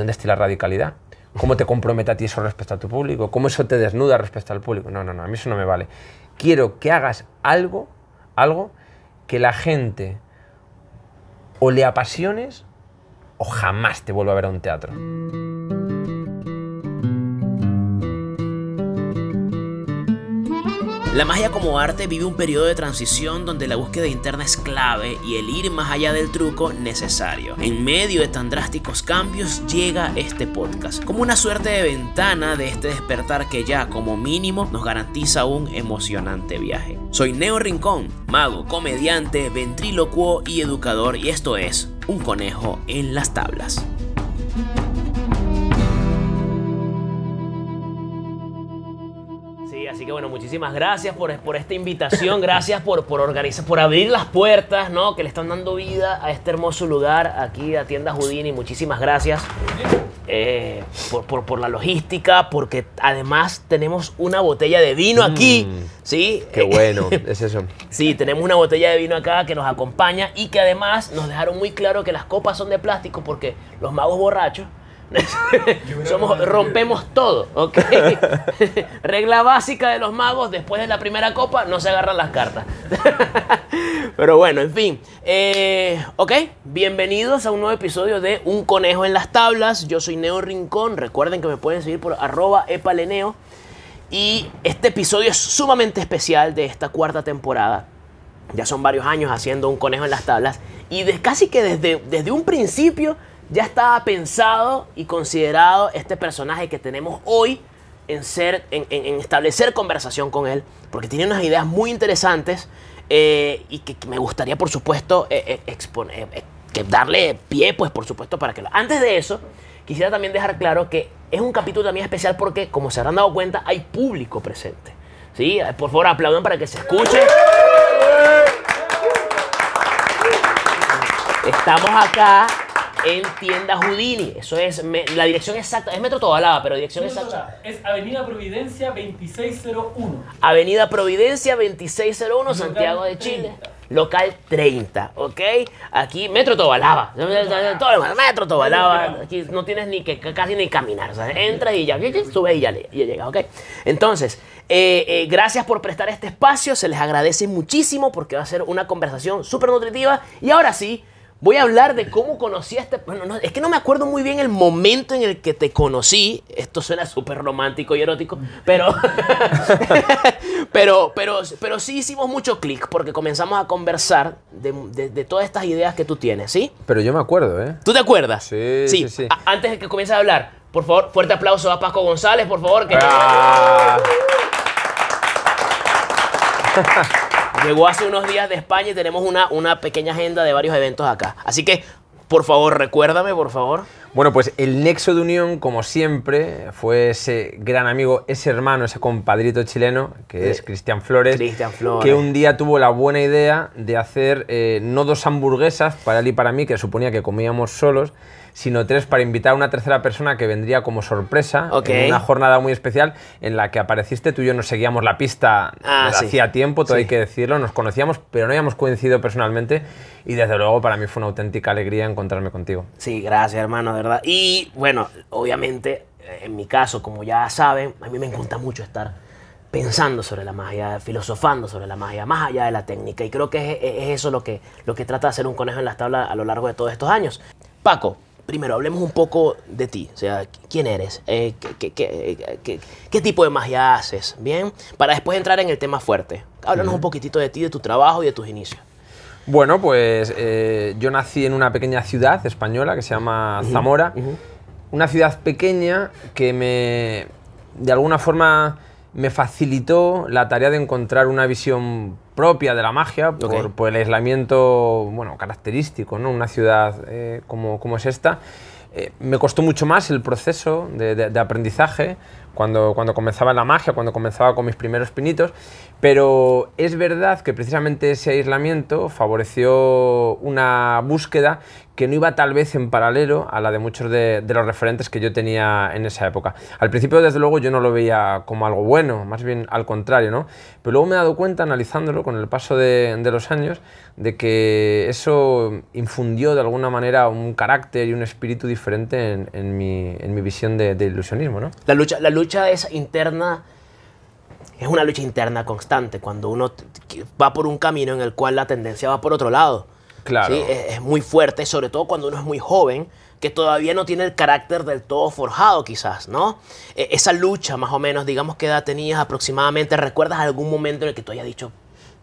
¿dónde está la radicalidad? ¿Cómo te compromete a ti eso respecto a tu público? ¿Cómo eso te desnuda respecto al público? No, no, no, a mí eso no me vale. Quiero que hagas algo, algo que la gente o le apasiones o jamás te vuelva a ver a un teatro. La magia como arte vive un periodo de transición donde la búsqueda interna es clave y el ir más allá del truco necesario. En medio de tan drásticos cambios llega este podcast, como una suerte de ventana de este despertar que ya como mínimo nos garantiza un emocionante viaje. Soy Neo Rincón, mago, comediante, ventrílocuo y educador y esto es Un conejo en las tablas. Que bueno, muchísimas gracias por, por esta invitación, gracias por, por organizar, por abrir las puertas, ¿no? Que le están dando vida a este hermoso lugar aquí a Tienda Houdini. Muchísimas gracias eh, por, por, por, la logística, porque además tenemos una botella de vino aquí, Mm, ¿sí? Qué bueno, es eso. Sí, tenemos una botella de vino acá que nos acompaña y que además nos dejaron muy claro que las copas son de plástico porque los magos borrachos somos, rompemos todo, ¿ok? Regla básica de los magos, después de la primera copa no se agarran las cartas. Pero bueno, en fin. Eh, ok, bienvenidos a un nuevo episodio de Un Conejo en las Tablas. Yo soy Neo Rincón. Recuerden que me pueden seguir por arroba epaleneo. Y este episodio es sumamente especial de esta cuarta temporada. Ya son varios años haciendo Un Conejo en las Tablas. Y casi que desde, desde un principio ya estaba pensado y considerado este personaje que tenemos hoy en, ser, en, establecer conversación con él, porque tiene unas ideas muy interesantes eh, y que, que, me gustaría, por supuesto, eh, eh, exponer, que darle pie, pues, por supuesto, para que lo... Antes de eso, quisiera también dejar claro que es un capítulo también especial porque, como se habrán dado cuenta, hay público presente. ¿Sí? Por favor, aplaudan para que se escuche. Estamos acá en tienda Houdini. Eso es me, la dirección exacta. Es Metro Tobalaba, pero dirección No, no, exacta. no, Es Avenida Providencia 2601. Avenida Providencia 2601, Local Santiago de Chile. 30. Local 30, ¿ok? Aquí, Metro Tobalaba. Metro Tobalaba. Aquí no tienes ni que casi ni caminar. O sea, entras y ya, subes y ya, ya llegas, ¿ok? Entonces, eh, eh, gracias por prestar este espacio. Se les agradece muchísimo porque va a ser una conversación súper nutritiva. Y ahora sí, voy a hablar de cómo conocí a este... Bueno, no, es que no me acuerdo muy bien el momento en el que te conocí. Esto suena súper romántico y erótico, pero... pero, pero, pero sí hicimos mucho clic porque comenzamos a conversar de, de- de todas estas ideas que tú tienes, ¿sí? Pero yo me acuerdo, ¿eh? ¿Tú te acuerdas? Sí, sí, antes de que comiences a hablar, por favor, fuerte aplauso a Paco González, por favor, que Ah, llegó hace unos días de España y tenemos una, una pequeña agenda de varios eventos acá. Así que, por favor, recuérdame, por favor. Bueno, pues el nexo de unión, como siempre, fue ese gran amigo, ese hermano, ese compadrito chileno, que es Cristian Flores, Cristian Flores. que un día tuvo la buena idea de hacer eh, no dos hamburguesas para él y para mí, que suponía que comíamos solos, sino tres para invitar a una tercera persona que vendría como sorpresa Ok. en una jornada muy especial en la que apareciste, tú y yo nos seguíamos la pista Ah, sí. hacía tiempo, todo Sí. hay que decirlo, nos conocíamos, pero no habíamos coincidido personalmente y desde luego para mí fue una auténtica alegría encontrarme contigo. Sí, gracias, hermano, de verdad. Y bueno, obviamente, eh, en mi caso, como ya saben, a mí me encanta mucho estar pensando sobre la magia, filosofando sobre la magia, más allá de la técnica. Y creo que es, es eso lo que, lo que trata de hacer un conejo en las tablas a lo largo de todos estos años. Paco, primero hablemos un poco de ti. O sea, ¿quién eres? Eh, ¿qué, qué- qué- qué- qué tipo de magia haces? ¿Bien? Para después entrar en el tema fuerte. Háblanos un poquitito de ti, de tu trabajo y de tus inicios. Bueno, pues eh, yo nací en una pequeña ciudad española que se llama Zamora. Una ciudad pequeña que me, de alguna forma, me facilitó la tarea de encontrar una visión propia de la magia por, el aislamiento, bueno, característico, ¿no? Una ciudad eh, como, como es esta. Eh, me costó mucho más el proceso de, de- de aprendizaje cuando, cuando comenzaba la magia, cuando comenzaba con mis primeros pinitos, pero es verdad que precisamente ese aislamiento favoreció una búsqueda que no iba tal vez en paralelo a la de muchos de, los referentes que yo tenía en esa época. Al principio, desde luego, yo no lo veía como algo bueno, más bien al contrario, ¿no? Pero luego me he dado cuenta, analizándolo con el paso de, los años, de que eso infundió de alguna manera un carácter y un espíritu diferente en, en, mi, en mi, visión de, de, ilusionismo, ¿no? La lucha, la lucha es interna es una lucha interna constante, cuando uno va por un camino en el cual la tendencia va por otro lado. Claro. ¿sí? Es, muy fuerte, sobre todo cuando uno es muy joven, que todavía no tiene el carácter del todo forjado quizás, ¿no? E esa lucha, más o menos, digamos, ¿qué edad tenías aproximadamente? ¿Recuerdas algún momento en el que tú hayas dicho,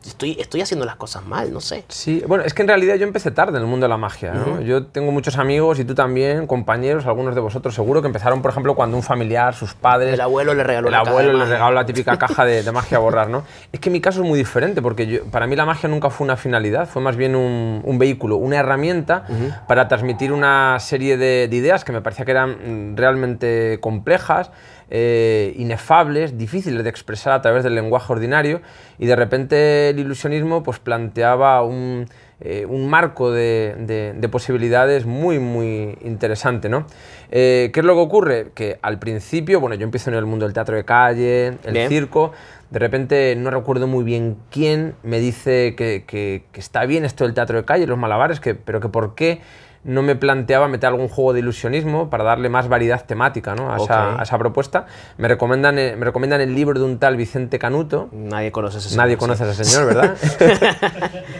Estoy, estoy, haciendo las cosas mal, no sé. Sí, bueno, es que en realidad yo empecé tarde en el mundo de la magia. ¿no? Uh -huh. Yo tengo muchos amigos y tú también, compañeros, algunos de vosotros seguro, que empezaron, por ejemplo, cuando un familiar, sus padres. El abuelo le regaló El la abuelo le regaló la típica caja de, de, magia a borrar, ¿no? Es que mi caso es muy diferente porque yo, para mí la magia nunca fue una finalidad, fue más bien un, un vehículo, una herramienta uh -huh. para transmitir una serie de, de ideas que me parecía que eran realmente complejas eh, inefables, difíciles de expresar a través del lenguaje ordinario y de repente el ilusionismo pues planteaba un, eh, un marco de, de, de, posibilidades muy muy interesante, ¿no? Eh, ¿Qué es lo que ocurre? Que al principio, bueno, yo empiezo en el mundo del teatro de calle, el bien. circo, de repente no recuerdo muy bien quién me dice que, que, que está bien esto del teatro de calle, los malabares, que, pero que por qué no me planteaba meter algún juego de ilusionismo para darle más variedad temática ¿no? a, okay. esa, a, esa, propuesta. Me recomiendan, eh, me recomiendan el libro de un tal Vicente Canuto. Nadie conoce a ese señor. Nadie conoce a ese señor, ¿verdad?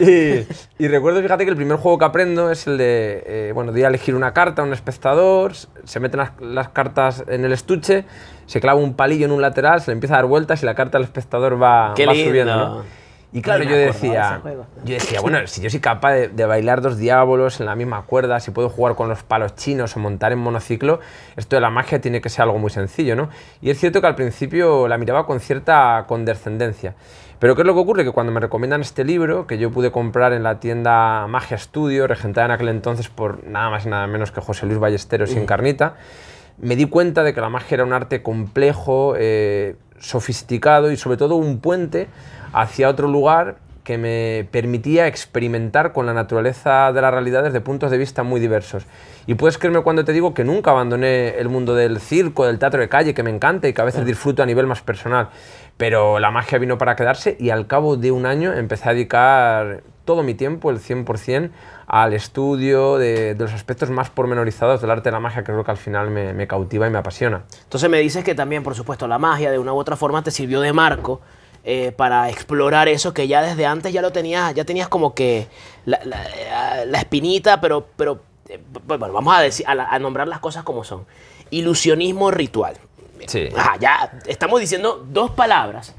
y, y, recuerdo, fíjate, que el primer juego que aprendo es el de, eh, bueno, de ir a elegir una carta a un espectador, se meten las, las, cartas en el estuche, se clava un palillo en un lateral, se le empieza a dar vueltas y la carta al espectador va, Qué va lindo. subiendo. ¿no? Y claro, yo decía, yo decía, bueno, si yo soy capaz de, de, bailar dos diablos en la misma cuerda, si puedo jugar con los palos chinos o montar en monociclo, esto de la magia tiene que ser algo muy sencillo, ¿no? Y es cierto que al principio la miraba con cierta condescendencia. Pero ¿qué es lo que ocurre? Que cuando me recomiendan este libro, que yo pude comprar en la tienda Magia Studio, regentada en aquel entonces por nada más y nada menos que José Luis Ballesteros sin carnita, me di cuenta de que la magia era un arte complejo, eh, sofisticado y sobre todo un puente hacia otro lugar que me permitía experimentar con la naturaleza de la realidad desde puntos de vista muy diversos. Y puedes creerme cuando te digo que nunca abandoné el mundo del circo, del teatro de calle, que me encanta y que a veces disfruto a nivel más personal. Pero la magia vino para quedarse y al cabo de un año empecé a dedicar todo mi tiempo, el 100%, al estudio de, los aspectos más pormenorizados del arte de la magia, que creo que al final me, cautiva y me apasiona. Entonces me dices que también, por supuesto, la magia de una u otra forma te sirvió de marco eh, para explorar eso que ya desde antes ya lo tenías, ya tenías como que la, espinita, pero, pero eh, bueno, vamos a, decir, a, nombrar las cosas como son. Ilusionismo ritual. Sí. Ajá, ya estamos diciendo dos palabras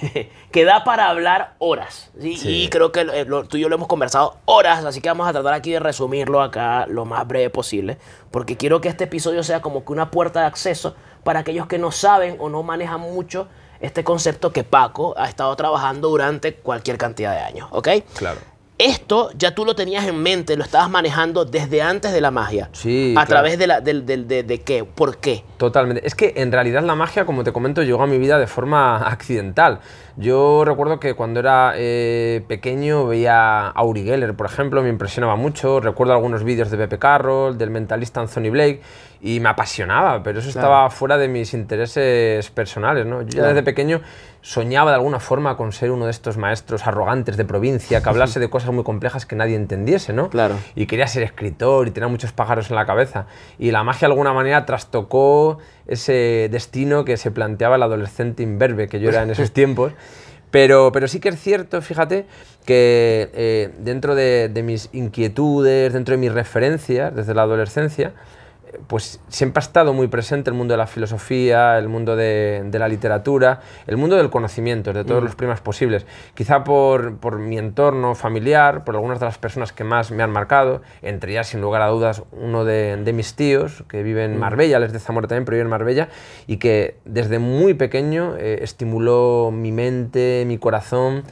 que da para hablar horas. ¿sí? Sí. Y creo que eh, lo, tú y yo lo hemos conversado horas, así que vamos a tratar aquí de resumirlo acá lo más breve posible, porque quiero que este episodio sea como que una puerta de acceso para aquellos que no saben o no manejan mucho este concepto que Paco ha estado trabajando durante cualquier cantidad de años, ¿ok? Claro. Esto ya tú lo tenías en mente, lo estabas manejando desde antes de la magia. Sí. ¿A claro. través de, la, de, de, de, de, qué? ¿Por qué? Totalmente. Es que en realidad la magia, como te comento, llegó a mi vida de forma accidental. Yo recuerdo que cuando era eh, pequeño veía a Uri Geller, por ejemplo, me impresionaba mucho. Recuerdo algunos vídeos de Pepe Carroll, del mentalista Anthony Blake, y me apasionaba, pero eso claro. estaba fuera de mis intereses personales. ¿no? Yo ya claro. desde pequeño soñaba de alguna forma con ser uno de estos maestros arrogantes de provincia que hablase de cosas muy complejas que nadie entendiese, ¿no? Claro. Y quería ser escritor y tenía muchos pájaros en la cabeza. Y la magia de alguna manera trastocó ese destino que se planteaba el adolescente imberbe que yo era en esos tiempos. Pero, pero sí que es cierto, fíjate, que eh, dentro de, de mis inquietudes, dentro de mis referencias desde la adolescencia, pues siempre ha estado muy presente el mundo de la filosofía, el mundo de, de la literatura, el mundo del conocimiento, de todos mm. los primas posibles. Quizá por, por, mi entorno familiar, por algunas de las personas que más me han marcado, entre ellas, sin lugar a dudas, uno de, de mis tíos, que vive en mm. Marbella, les de Zamora también, pero vive en Marbella, y que desde muy pequeño eh, estimuló mi mente, mi corazón,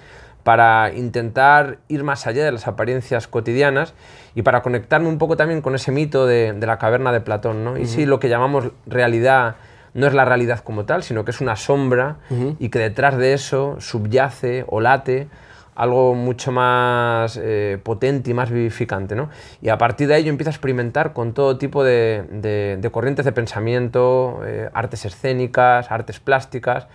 para intentar ir más allá de las apariencias cotidianas y para conectarme un poco también con ese mito de, de la caverna de Platón, ¿no? Y uh -huh. sí, lo que llamamos realidad no es la realidad como tal, sino que es una sombra y que detrás de eso subyace o late algo mucho más eh, potente y más vivificante. ¿no? Y a partir de ahí yo empiezo a experimentar con todo tipo de, de- de corrientes de pensamiento, eh, artes escénicas, artes plásticas,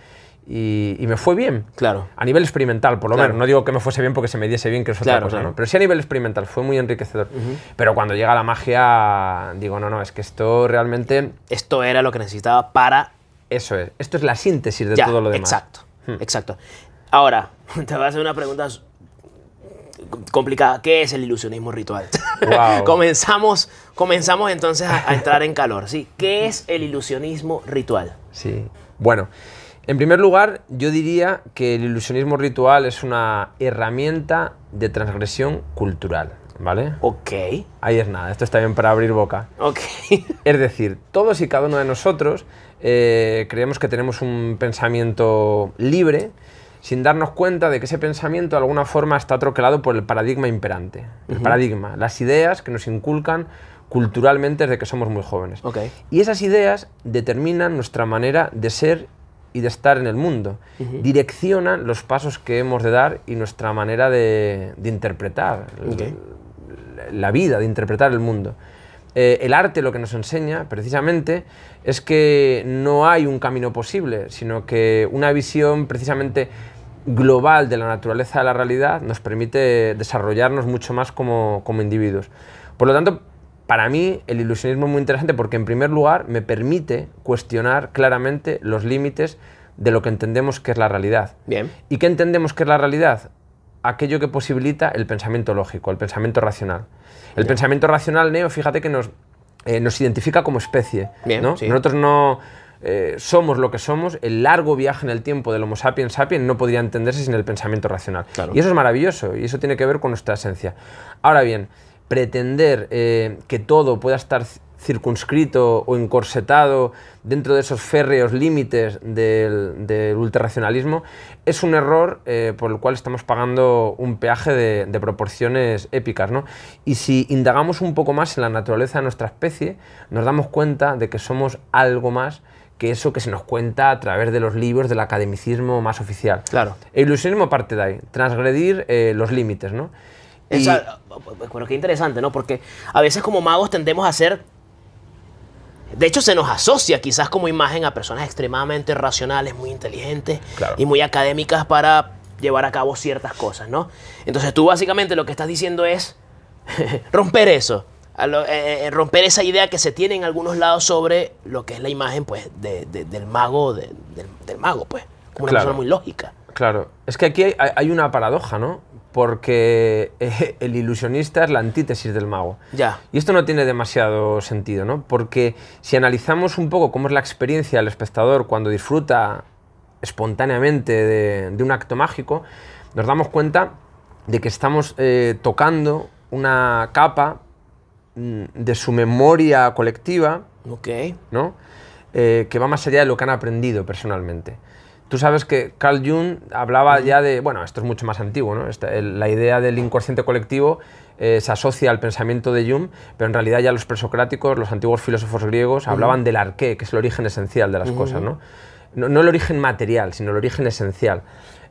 y, y me fue bien. Claro. A nivel experimental, por lo Claro. menos. No digo que me fuese bien porque se me diese bien, que es otra Claro, cosa, claro. ¿no? Pero sí a nivel experimental, fue muy enriquecedor. Pero cuando llega la magia, digo, no, no, es que esto realmente, Esto era lo que necesitaba para eso es. Esto es la síntesis de ya, todo lo demás. Exacto, exacto. Ahora, te voy a hacer una pregunta complicada. ¿Qué es el ilusionismo ritual? Guau. comenzamos, comenzamos entonces a, a entrar en calor. ¿sí? ¿Qué es el ilusionismo ritual? Sí. Bueno, en primer lugar, yo diría que el ilusionismo ritual es una herramienta de transgresión cultural, ¿vale? Ok, Ahí es nada, esto está bien para abrir boca. ok. Es decir, todos y cada uno de nosotros eh, creemos que tenemos un pensamiento libre sin darnos cuenta de que ese pensamiento de alguna forma está troquelado por el paradigma imperante. El paradigma, las ideas que nos inculcan culturalmente desde que somos muy jóvenes. Ok. Y esas ideas determinan nuestra manera de ser y de estar en el mundo. Direccionan los pasos que hemos de dar y nuestra manera de, de interpretar la vida, de interpretar el mundo. Eh, el arte lo que nos enseña, precisamente, es que no hay un camino posible, sino que una visión precisamente global de la naturaleza de la realidad nos permite desarrollarnos mucho más como, como individuos. Por lo tanto, para mí el ilusionismo es muy interesante porque en primer lugar me permite cuestionar claramente los límites de lo que entendemos que es la realidad. Bien. ¿Y qué entendemos que es la realidad? Aquello que posibilita el pensamiento lógico, el pensamiento racional. El pensamiento racional, Neo, fíjate que nos, eh, nos identifica como especie. Bien, ¿no? sí. Nosotros no eh, somos lo que somos. El largo viaje en el tiempo del Homo sapiens sapiens no podría entenderse sin el pensamiento racional. Claro. Y eso es maravilloso y eso tiene que ver con nuestra esencia. Ahora bien, pretender eh, que todo pueda estar circunscrito o encorsetado dentro de esos férreos límites del, del es un error eh, por el cual estamos pagando un peaje de, de proporciones épicas. ¿no? Y si indagamos un poco más en la naturaleza de nuestra especie, nos damos cuenta de que somos algo más que eso que se nos cuenta a través de los libros del academicismo más oficial. Claro. El ilusionismo parte de ahí, transgredir eh, los límites, ¿no? Esa- pero qué interesante, ¿no? Porque a veces como magos tendemos a ser... De hecho, se nos asocia quizás como imagen a personas extremadamente racionales, muy inteligentes Claro. y muy académicas para llevar a cabo ciertas cosas, ¿no? Entonces tú básicamente lo que estás diciendo es romper eso, lo- eh, eh, romper esa idea que se tiene en algunos lados sobre lo que es la imagen, pues, de- de- del mago, de- del, del mago, pues, como una Claro. persona muy lógica. Claro, es que aquí hay, hay una paradoja, ¿no? Porque eh, el ilusionista es la antítesis del mago. Ya. Y esto no tiene demasiado sentido, ¿no? Porque si analizamos un poco cómo es la experiencia del espectador cuando disfruta espontáneamente de, de un acto mágico, nos damos cuenta de que estamos eh, tocando una capa mm, de su memoria colectiva. ¿no? Eh, que va más allá de lo que han aprendido personalmente. Tú sabes que Carl Jung hablaba ya de, bueno, esto es mucho más antiguo, ¿no? Esta- el- la idea del inconsciente colectivo eh, se asocia al pensamiento de Jung, pero en realidad ya los presocráticos, los antiguos filósofos griegos, hablaban del arqué, que es el origen esencial de las cosas, ¿no? ¿no? no el origen material, sino el origen esencial.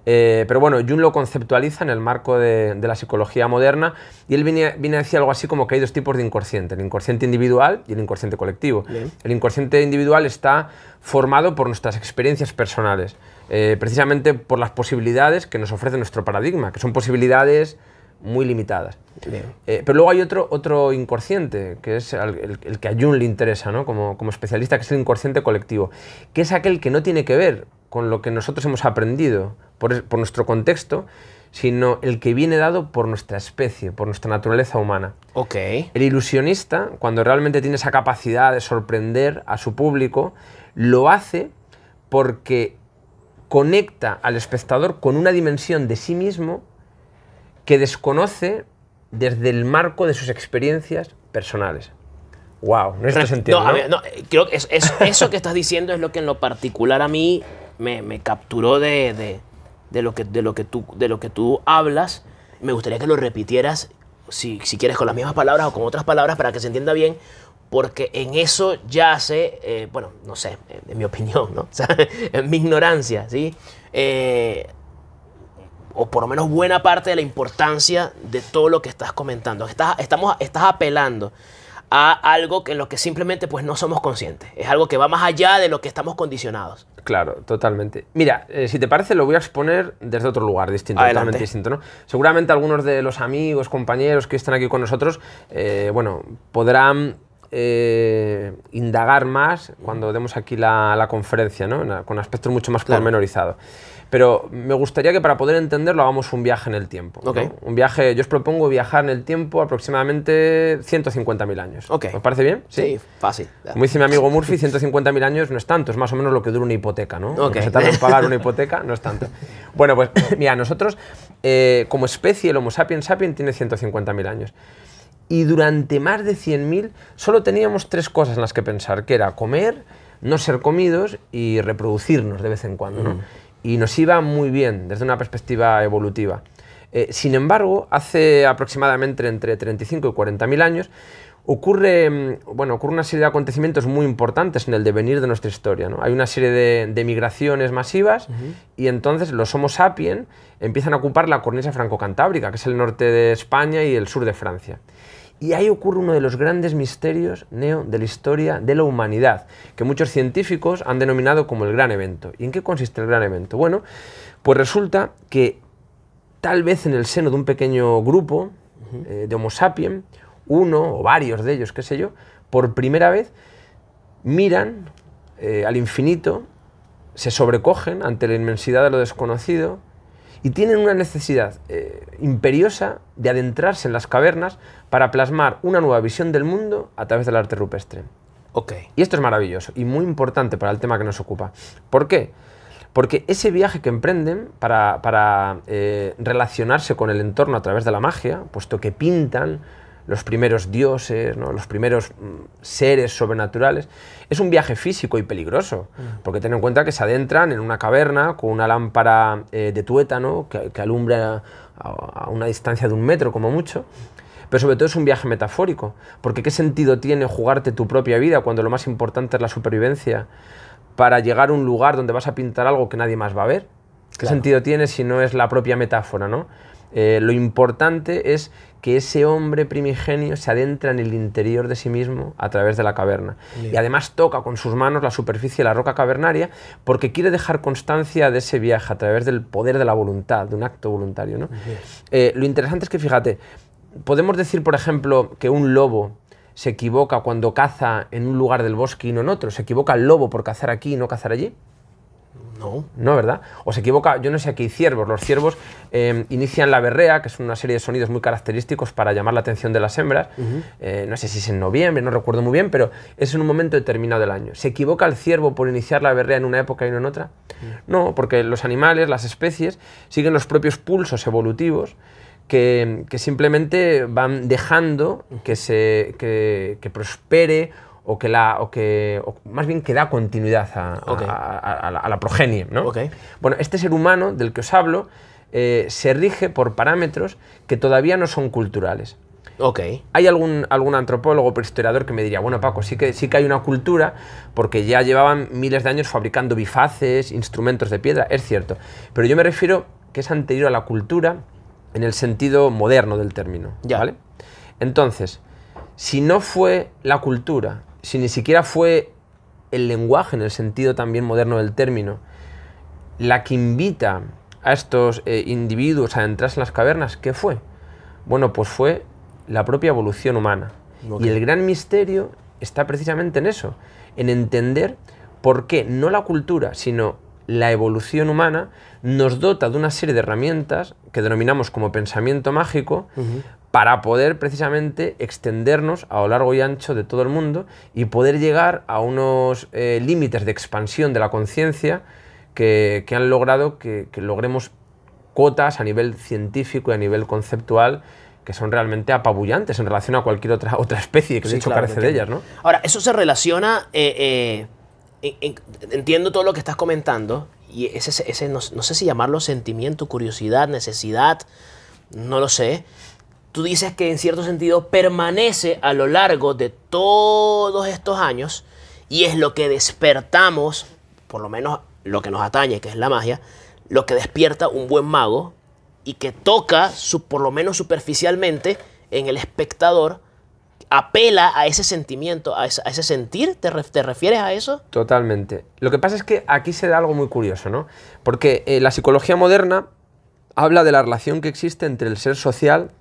Eh, pero bueno, Jung lo conceptualiza en el marco de, de la psicología moderna y él viene, viene a decir algo así como que hay dos tipos de inconsciente, el inconsciente individual y el inconsciente colectivo. Bien. El inconsciente individual está formado por nuestras experiencias personales, eh, precisamente por las posibilidades que nos ofrece nuestro paradigma, que son posibilidades muy limitadas. Eh, pero luego hay otro, otro inconsciente, que es el, el- el que a Jung le interesa ¿no? como, como especialista, que es el inconsciente colectivo, que es aquel que no tiene que ver con lo que nosotros hemos aprendido por, es- por nuestro contexto, sino el que viene dado por nuestra especie, por nuestra naturaleza humana. Ok. El ilusionista, cuando realmente tiene esa capacidad de sorprender a su público, lo hace porque conecta al espectador con una dimensión de sí mismo que desconoce desde el marco de sus experiencias personales. Wow, no esto se entiende, No, a ¿no? ver, no, eh, creo que es- es- eso que estás diciendo es lo que en lo particular a mí me, capturó de, de- lo que, de, lo que tú, de lo que tú hablas. Me gustaría que lo repitieras, si, si quieres, con las mismas palabras o con otras palabras para que se entienda bien, porque en eso yace, eh, bueno, no sé, eh, en mi opinión, ¿no? En mi ignorancia, ¿sí? Eh, o por lo menos buena parte de la importancia de todo lo que estás comentando. Estás, estamos, estás apelando a algo en lo que simplemente pues no somos conscientes. Es algo que va más allá de lo que estamos condicionados. Claro, totalmente. Mira, eh, si te parece, lo voy a exponer desde otro lugar distinto, Adelante. totalmente distinto, ¿no? Seguramente algunos de los amigos, compañeros que están aquí con nosotros, eh, bueno, podrán eh, indagar más cuando demos aquí la, la conferencia, ¿no? Con aspectos mucho más Claro. pormenorizados. Pero me gustaría que para poder entenderlo hagamos un viaje en el tiempo. ¿no? Ok. Un viaje, yo os propongo viajar en el tiempo aproximadamente 150.000 años. Ok. ¿Os parece bien? Sí, fácil. Como dice mi amigo Murphy, 150.000 años no es tanto, es más o menos lo que dura una hipoteca, ¿no? Lo que Ok. se tarda en pagar una hipoteca no es tanto. Bueno, pues mira, nosotros eh, como especie, el Homo sapiens sapiens tiene 150.000 años. Y durante más de 100.000 solo teníamos tres cosas en las que pensar, que era comer, no ser comidos y reproducirnos de vez en cuando, ¿no? Y nos iba muy bien desde una perspectiva evolutiva. Eh, sin embargo, hace aproximadamente entre 35 y 40.000 años, ocurre, mm, bueno, ocurre una serie de acontecimientos muy importantes en el devenir de nuestra historia. ¿no? Hay una serie de, de migraciones masivas y entonces los Homo sapiens empiezan a ocupar la cornisa franco-cantábrica, que es el norte de España y el sur de Francia. Y ahí ocurre uno de los grandes misterios neo de la historia de la humanidad, que muchos científicos han denominado como el gran evento. ¿Y en qué consiste el gran evento? Bueno, pues resulta que tal vez en el seno de un pequeño grupo eh, de Homo sapiens, uno o varios de ellos, qué sé yo, por primera vez miran eh, al infinito, se sobrecogen ante la inmensidad de lo desconocido y tienen una necesidad eh, imperiosa de adentrarse en las cavernas para plasmar una nueva visión del mundo a través del arte rupestre. Ok. Y esto es maravilloso y muy importante para el tema que nos ocupa. ¿Por qué? Porque ese viaje que emprenden para, para, eh, relacionarse con el entorno a través de la magia, puesto que pintan los primeros dioses, ¿no? los primeros mm, seres sobrenaturales, es un viaje físico y peligroso, porque ten en cuenta que se adentran en una caverna con una lámpara eh, de tuétano que, que alumbra a, a una distancia de un metro como mucho, pero sobre todo es un viaje metafórico, porque ¿qué sentido tiene jugarte tu propia vida cuando lo más importante es la supervivencia para llegar a un lugar donde vas a pintar algo que nadie más va a ver? ¿Qué Claro. sentido tiene si no es la propia metáfora, no? Eh, lo importante es que ese hombre primigenio se adentra en el interior de sí mismo a través de la caverna. Y además toca con sus manos la superficie de la roca cavernaria porque quiere dejar constancia de ese viaje a través del poder de la voluntad, de un acto voluntario. ¿no? Eh, lo interesante es que, fíjate, podemos decir, por ejemplo, que un lobo se equivoca cuando caza en un lugar del bosque y no en otro. Se equivoca el lobo por cazar aquí y no cazar allí. No. No, ¿verdad? O se equivoca, yo no sé, aquí ciervos. Los ciervos eh, inician la berrea, que es una serie de sonidos muy característicos para llamar la atención de las hembras. Eh, no sé si es en noviembre, no recuerdo muy bien, pero es en un momento determinado del año. ¿Se equivoca el ciervo por iniciar la berrea en una época y no en otra? No, porque los animales, las especies, siguen los propios pulsos evolutivos que, que simplemente van dejando que, se, que, que prospere o que, la, o que o más bien que da continuidad a, la, a la progenie. ¿no? Bueno, este ser humano del que os hablo eh, se rige por parámetros que todavía no son culturales. Ok. Hay algún, algún antropólogo, prehistoriador que me diría, bueno Paco, sí que, sí que hay una cultura porque ya llevaban miles de años fabricando bifaces, instrumentos de piedra, es cierto, pero yo me refiero que es anterior a la cultura en el sentido moderno del término, Ya. ¿vale? Entonces, si no fue la cultura, si ni siquiera fue el lenguaje en el sentido también moderno del término, la que invita a estos eh, individuos a adentrarse en las cavernas, ¿qué fue? Bueno, pues fue la propia evolución humana. Y el gran misterio está precisamente en eso, en entender por qué no la cultura, sino la evolución humana nos dota de una serie de herramientas que denominamos como pensamiento mágico para poder precisamente extendernos a lo largo y ancho de todo el mundo y poder llegar a unos eh, límites de expansión de la conciencia que, que han logrado que, que logremos cotas a nivel científico y a nivel conceptual que son realmente apabullantes en relación a cualquier otra, otra especie que de Sí, hecho claro, carece de ellas. ¿no? Ahora, eso se relaciona. eh, eh, en- en- entiendo todo lo que estás comentando. Y ese, ese no, no sé si llamarlo sentimiento, curiosidad, necesidad. No lo sé. Tú dices que en cierto sentido permanece a lo largo de todos estos años y es lo que despertamos, por lo menos lo que nos atañe, que es la magia, lo que despierta un buen mago y que toca, por lo menos superficialmente, en el espectador, apela a ese sentimiento, a ese, sentir, ¿Te, ref- ¿te refieres a eso? Totalmente. Lo que pasa es que aquí se da algo muy curioso, ¿no? Porque eh, la psicología moderna habla de la relación que existe entre el ser social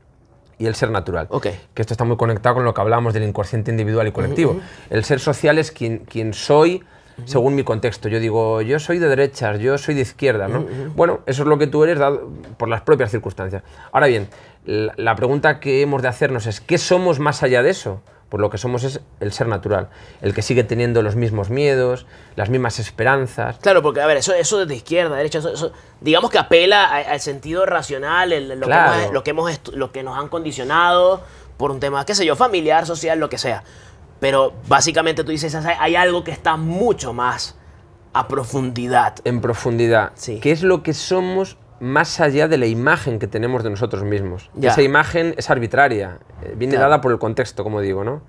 y el ser natural. Ok. Que esto está muy conectado con lo que hablamos del inconsciente individual y colectivo. El ser social es quien, quien soy según mi contexto. Yo digo, yo soy de derechas, yo soy de izquierdas, ¿no? Bueno, eso es lo que tú eres dado por las propias circunstancias. Ahora bien, la, pregunta que hemos de hacernos es, ¿qué somos más allá de eso? Pues lo que somos es el ser natural, el que sigue teniendo los mismos miedos, las mismas esperanzas. Claro, porque a ver, eso, eso de izquierda, derecha, eso, eso- digamos que apela al sentido racional, el- lo, Claro. que hemos, lo, que hemos lo que nos han condicionado por un tema, qué sé yo, familiar, social, lo que sea. Pero básicamente tú dices, hay algo que está mucho más a profundidad. En profundidad, Sí. ¿qué es lo que somos más allá de la imagen que tenemos de nosotros mismos? Ya. Esa imagen es arbitraria, eh, viene Claro. dada por el contexto, como digo, ¿no?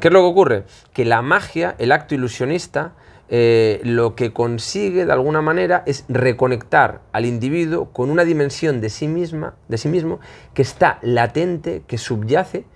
¿Qué es lo que ocurre? Que la magia, el acto ilusionista, eh, lo que consigue de alguna manera es reconectar al individuo con una dimensión de sí misma, de sí mismo, que está latente, que subyace,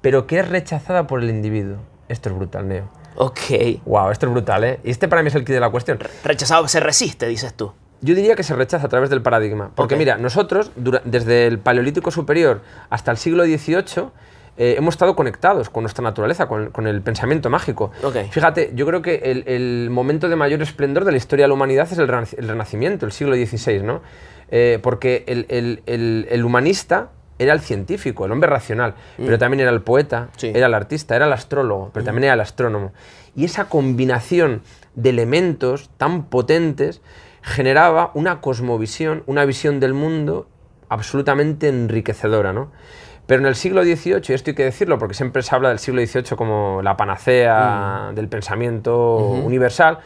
pero que es rechazada por el individuo. Esto es brutal, Neo. Ok. Wow, esto es brutal, ¿eh? Y este para mí es el kit de la cuestión. Rechazado se resiste, dices tú. Yo diría que se rechaza a través del paradigma. Porque mira, nosotros, desde el Paleolítico Superior hasta el siglo XVIII, eh, hemos estado conectados con nuestra naturaleza, con, con el pensamiento mágico. Ok. Fíjate, yo creo que el, el momento de mayor esplendor de la historia de la humanidad es el, renac- el Renacimiento, el siglo XVI, ¿no? Eh, porque el, humanista era el científico, el hombre racional, pero también era el poeta, Mm. Sí. era el artista, era el astrólogo, pero también era el astrónomo. Y esa combinación de elementos tan potentes generaba una cosmovisión, una visión del mundo absolutamente enriquecedora, ¿no? Pero en el siglo XVIII, y esto hay que decirlo porque siempre se habla del siglo XVIII como la panacea del pensamiento universal,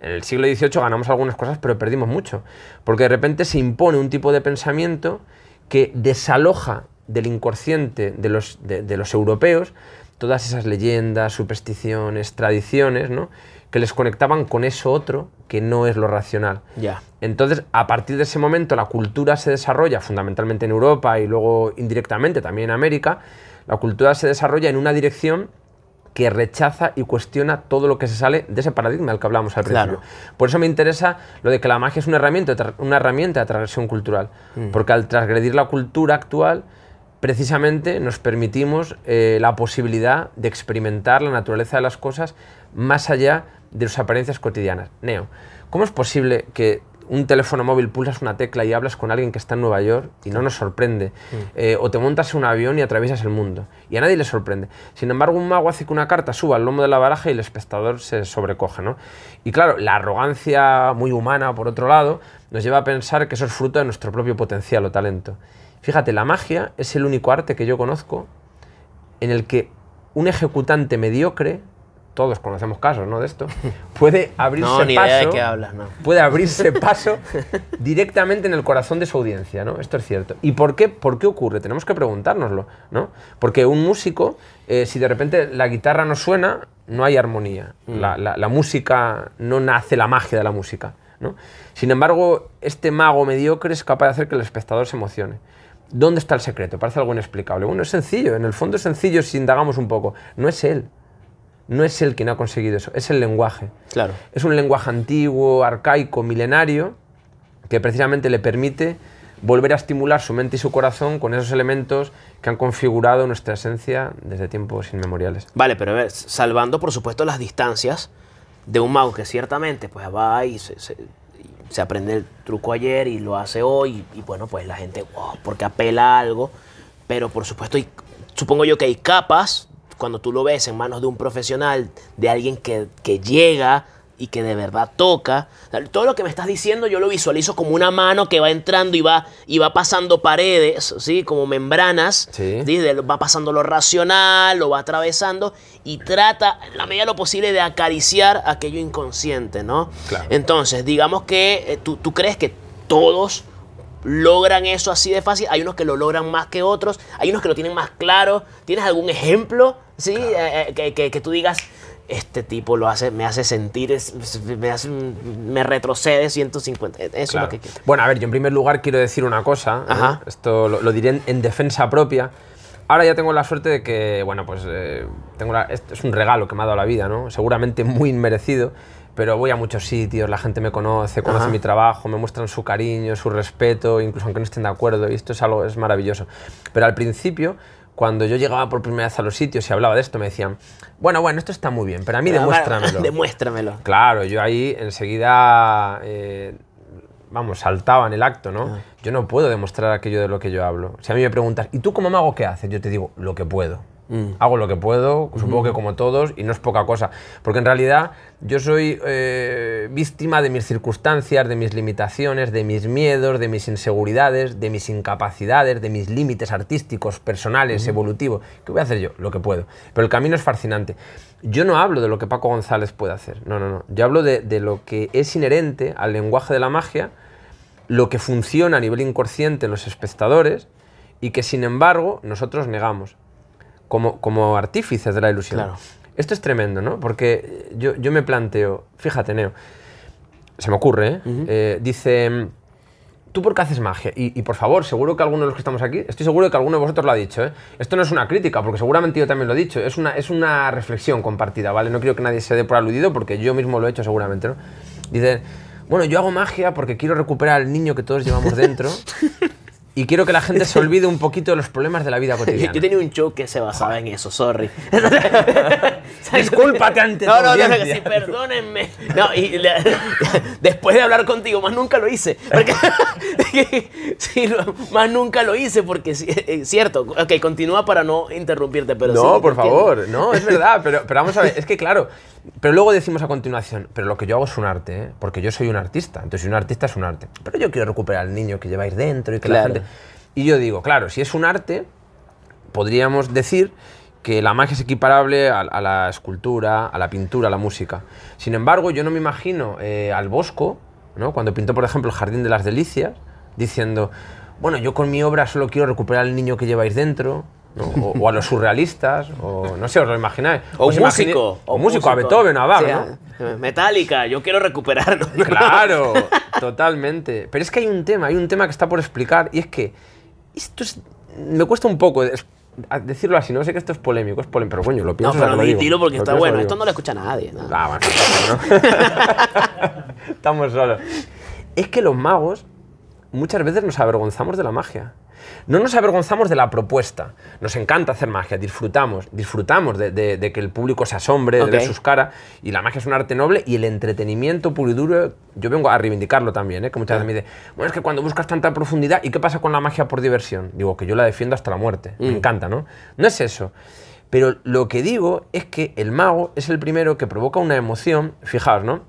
en el siglo XVIII ganamos algunas cosas, pero perdimos mucho. Porque de repente se impone un tipo de pensamiento que desaloja del inconsciente de los, de, de los europeos todas esas leyendas, supersticiones, tradiciones, ¿no? Que les conectaban con eso otro que no es lo racional. Ya. Entonces, a partir de ese momento, la cultura se desarrolla fundamentalmente en Europa y luego indirectamente también en América. La cultura se desarrolla en una dirección que rechaza y cuestiona todo lo que se sale de ese paradigma del que hablamos al Claro. principio. Por eso me interesa lo de que la magia es una herramienta, una herramienta de transgresión cultural. Porque al transgredir la cultura actual, precisamente nos permitimos eh, la posibilidad de experimentar la naturaleza de las cosas más allá de sus apariencias cotidianas. Neo, ¿cómo es posible que un teléfono móvil pulsas una tecla y hablas con alguien que está en Nueva York y no nos sorprende? Eh, o te montas en un avión y atraviesas el mundo y a nadie le sorprende. Sin embargo, un mago hace que una carta suba al lomo de la baraja y el espectador se sobrecoge, ¿no? Y claro, la arrogancia muy humana, por otro lado, nos lleva a pensar que eso es fruto de nuestro propio potencial o talento. Fíjate, la magia es el único arte que yo conozco en el que un ejecutante mediocre, todos conocemos casos, ¿no? De esto, puede abrirse No, ni paso. idea de qué hablas, no. Puede abrirse paso directamente en el corazón de su audiencia, ¿no? Esto es cierto. ¿Y por qué, por qué ocurre? Tenemos que preguntárnoslo, ¿no? Porque un músico, eh, si de repente la guitarra no suena, no hay armonía. La, la- la música, no nace la magia de la música, ¿no? Sin embargo, este mago mediocre es capaz de hacer que el espectador se emocione. ¿Dónde está el secreto? Parece algo inexplicable. Bueno, es sencillo, en el fondo es sencillo si indagamos un poco. No es él. No es él quien ha conseguido eso, es el lenguaje. Claro. Es un lenguaje antiguo, arcaico, milenario, que precisamente le permite volver a estimular su mente y su corazón con esos elementos que han configurado nuestra esencia desde tiempos inmemoriales. Vale, pero a ver, salvando por supuesto las distancias de un mago que ciertamente pues va y se, se- y se aprende el truco ayer y lo hace hoy y, bueno, pues la gente, wow, porque apela a algo, pero por supuesto hay- supongo yo que hay capas cuando tú lo ves en manos de un profesional, de alguien que, que llega y que de verdad toca. Todo lo que me estás diciendo yo lo visualizo como una mano que va entrando y va, y va pasando paredes, ¿sí? como membranas, Sí. ¿sí? De- va pasando lo racional, lo va atravesando y trata, en la medida de lo posible, de acariciar aquello inconsciente, ¿no? Claro. Entonces, digamos que eh, tú, tú crees que todos logran eso así de fácil. Hay unos que lo logran más que otros, hay unos que lo tienen más claro. ¿Tienes algún ejemplo? ¿Sí? Eh, eh, que, que- que tú digas, este tipo lo hace, me hace sentir, es- me, hace, me retrocede 150. Eso es lo que quiero. Bueno, a ver, yo en primer lugar quiero decir una cosa. ¿eh? Esto lo, lo diré en, en defensa propia. Ahora ya tengo la suerte de que, bueno, pues eh, tengo la- esto es un regalo que me ha dado la vida, ¿no? Seguramente muy inmerecido, pero voy a muchos sitios, la gente me conoce, conoce Ajá. mi trabajo, me muestran su cariño, su respeto, incluso aunque no estén de acuerdo, y esto es algo, es maravilloso. Pero al principio, cuando yo llegaba por primera vez a los sitios y hablaba de esto, me decían, bueno, bueno, esto está muy bien, pero a mí demuéstramelo. Demuéstramelo. Claro, yo ahí enseguida, eh, vamos, saltaba en el acto, ¿no? Yo no puedo demostrar aquello de lo que yo hablo. Si a mí me preguntas, ¿y tú como mago qué haces? Yo te digo, lo que puedo. Hago lo que puedo, supongo que como todos, y no es poca cosa. Porque en realidad yo soy eh, víctima de mis circunstancias, de mis limitaciones, de mis miedos, de mis inseguridades, de mis incapacidades, de mis límites artísticos, personales, evolutivos. ¿Qué voy a hacer yo? Lo que puedo. Pero el camino es fascinante. Yo no hablo de lo que Paco González puede hacer. No, no, no. Yo hablo de, de lo que es inherente al lenguaje de la magia, lo que funciona a nivel inconsciente en los espectadores y que sin embargo nosotros negamos como, como artífices de la ilusión. Claro. Esto es tremendo, ¿no? Porque yo, yo me planteo, fíjate, Neo, se me ocurre, ¿eh? Eh, dice, ¿tú por qué haces magia? Y, y, por favor, seguro que alguno de los que estamos aquí, estoy seguro de que alguno de vosotros lo ha dicho, ¿eh? Esto no es una crítica, porque seguramente yo también lo he dicho, es una, es una reflexión compartida, ¿vale? No quiero que nadie se dé por aludido, porque yo mismo lo he hecho seguramente, ¿no? Dice, bueno, yo hago magia porque quiero recuperar al niño que todos llevamos dentro y quiero que la gente se olvide un poquito de los problemas de la vida cotidiana. yo tenía un show que se basaba en eso, sorry. Discúlpate ante No, no, no, no, sí, perdónenme. No, y la- después de hablar contigo, más nunca lo hice. Porque, sí, más nunca lo hice porque sí, es cierto. Ok, continúa para no interrumpirte, pero sí, No, te por favor, no, es verdad, pero, pero vamos a ver, es que claro, pero luego decimos a continuación, pero lo que yo hago es un arte, ¿eh? porque yo soy un artista, entonces si un artista es un arte, pero yo quiero recuperar al niño que lleváis dentro y que la Claro. Y yo digo, claro, si es un arte, podríamos decir que la magia es equiparable a, la escultura, a la pintura, a la música. Sin embargo, yo no me imagino eh, al Bosco, ¿no? cuando pintó, por ejemplo, el Jardín de las Delicias, diciendo, bueno, yo con mi obra solo quiero recuperar al niño que lleváis dentro. O, o a los surrealistas, o no sé, os lo imagináis. O imaginé- músico. o músico, a Beethoven, a Bach, Sí, ¿no? Metallica, yo quiero recuperarlo. Claro, totalmente. Pero es que hay un tema, hay un tema que está por explicar y es que esto es, me cuesta un poco es- a- decirlo así, no sé que esto es polémico, es polémico, pero coño, lo No, pienso. o sea, pero digo. dilo porque Lo está bueno. Esto no lo escucha nadie. ¿no? Ah, bueno, ¿no? Estamos solos. Es que los magos muchas veces nos avergonzamos de la magia. No nos avergonzamos de la propuesta. Nos encanta hacer magia, disfrutamos, disfrutamos de, de- de que el público se asombre, de ver sus caras. Y la magia es un arte noble y el entretenimiento puro y duro, yo vengo a reivindicarlo también, ¿eh? que muchas veces me dicen, bueno, es que cuando buscas tanta profundidad, ¿y qué pasa con la magia por diversión? Digo, que yo la defiendo hasta la muerte. Me encanta, ¿no? No es eso. Pero lo que digo es que el mago es el primero que provoca una emoción, fijaos, ¿no?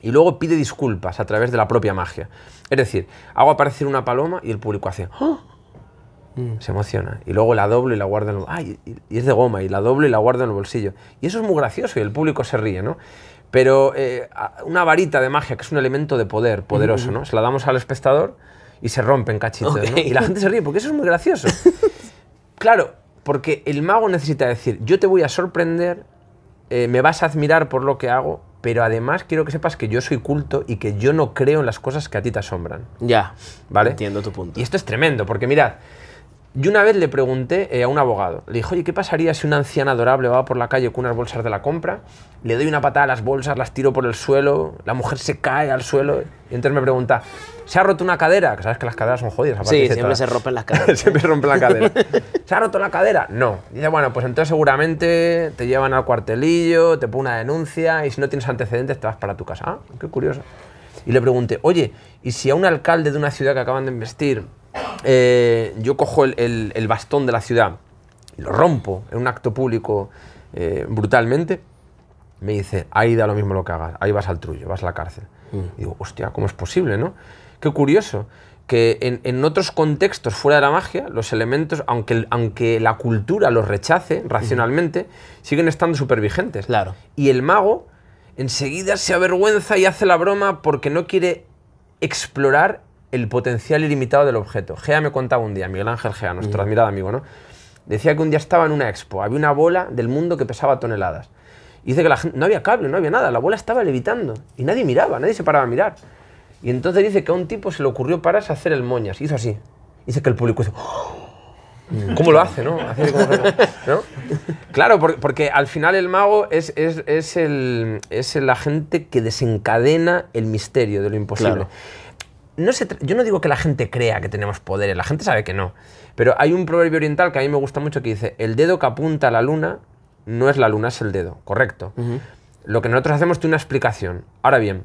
Y luego pide disculpas a través de la propia magia. Es decir, hago aparecer una paloma y el público hace... "¡Ah!". Se emociona. Y luego la doblo y la guardo en el... ¡Ay! Y y es de goma. Y la doblo y la guardo en el bolsillo. Y eso es muy gracioso y el público se ríe, ¿no? Pero eh, una varita de magia, que es un elemento de poder poderoso, ¿no? Se la damos al espectador y se rompe en cachitos, ¿no? Y la gente se ríe porque eso es muy gracioso. Claro, porque el mago necesita decir, yo te voy a sorprender, eh, me vas a admirar por lo que hago, pero además quiero que sepas que yo soy culto y que yo no creo en las cosas que a ti te asombran. Ya. ¿Vale? Entiendo tu punto. Y esto es tremendo, porque mirad, yo una vez le pregunté eh, a un abogado, le dije, oye, ¿qué pasaría si una anciana adorable va por la calle con unas bolsas de la compra? Le doy una patada a las bolsas, las tiro por el suelo, la mujer se cae al suelo, y entonces me pregunta, ¿se ha roto una cadera? Que sabes que las caderas son jodidas. Sí, siempre todas. se rompen las caderas. Siempre rompe la cadera. ¿Se ha roto la cadera? No. Dice, bueno, pues entonces seguramente te llevan al cuartelillo, te ponen una denuncia y si no tienes antecedentes te vas para tu casa. Ah, qué curioso. Y le pregunté, oye, ¿y si a un alcalde de una ciudad que acaban de investir, eh, yo cojo el, el- el bastón de la ciudad y lo rompo en un acto público eh, brutalmente? Me dice, ahí da lo mismo lo que hagas, ahí vas al trullo, vas a la cárcel. Y digo, hostia, ¿cómo es posible, no? Qué curioso que en, en otros contextos fuera de la magia, los elementos, aunque, aunque la cultura los rechace racionalmente, siguen estando súper vigentes. Claro. Y el mago enseguida se avergüenza y hace la broma porque no quiere explorar el potencial ilimitado del objeto. Gea me contaba un día, Miguel Ángel Gea, nuestro admirado amigo, ¿no? Decía que un día estaba en una expo, había una bola del mundo que pesaba toneladas. Y dice que la gente, no había cable, no había nada, la bola estaba levitando y nadie miraba, nadie se paraba a mirar. Y entonces dice que a un tipo se le ocurrió pararse a hacer el moñas, hizo así. Dice que el público hizo... ¿Cómo lo hace, no? Hace como ¿no? Claro, por- porque, al final el mago es, es, es el, es el agente que desencadena el misterio de lo imposible. Claro. No se yo no digo que la gente crea que tenemos poderes, la gente sabe que no. Pero hay un proverbio oriental que a mí me gusta mucho que dice, el dedo que apunta a la luna no es la luna, es el dedo, correcto. Lo que nosotros hacemos tiene una explicación. Ahora bien,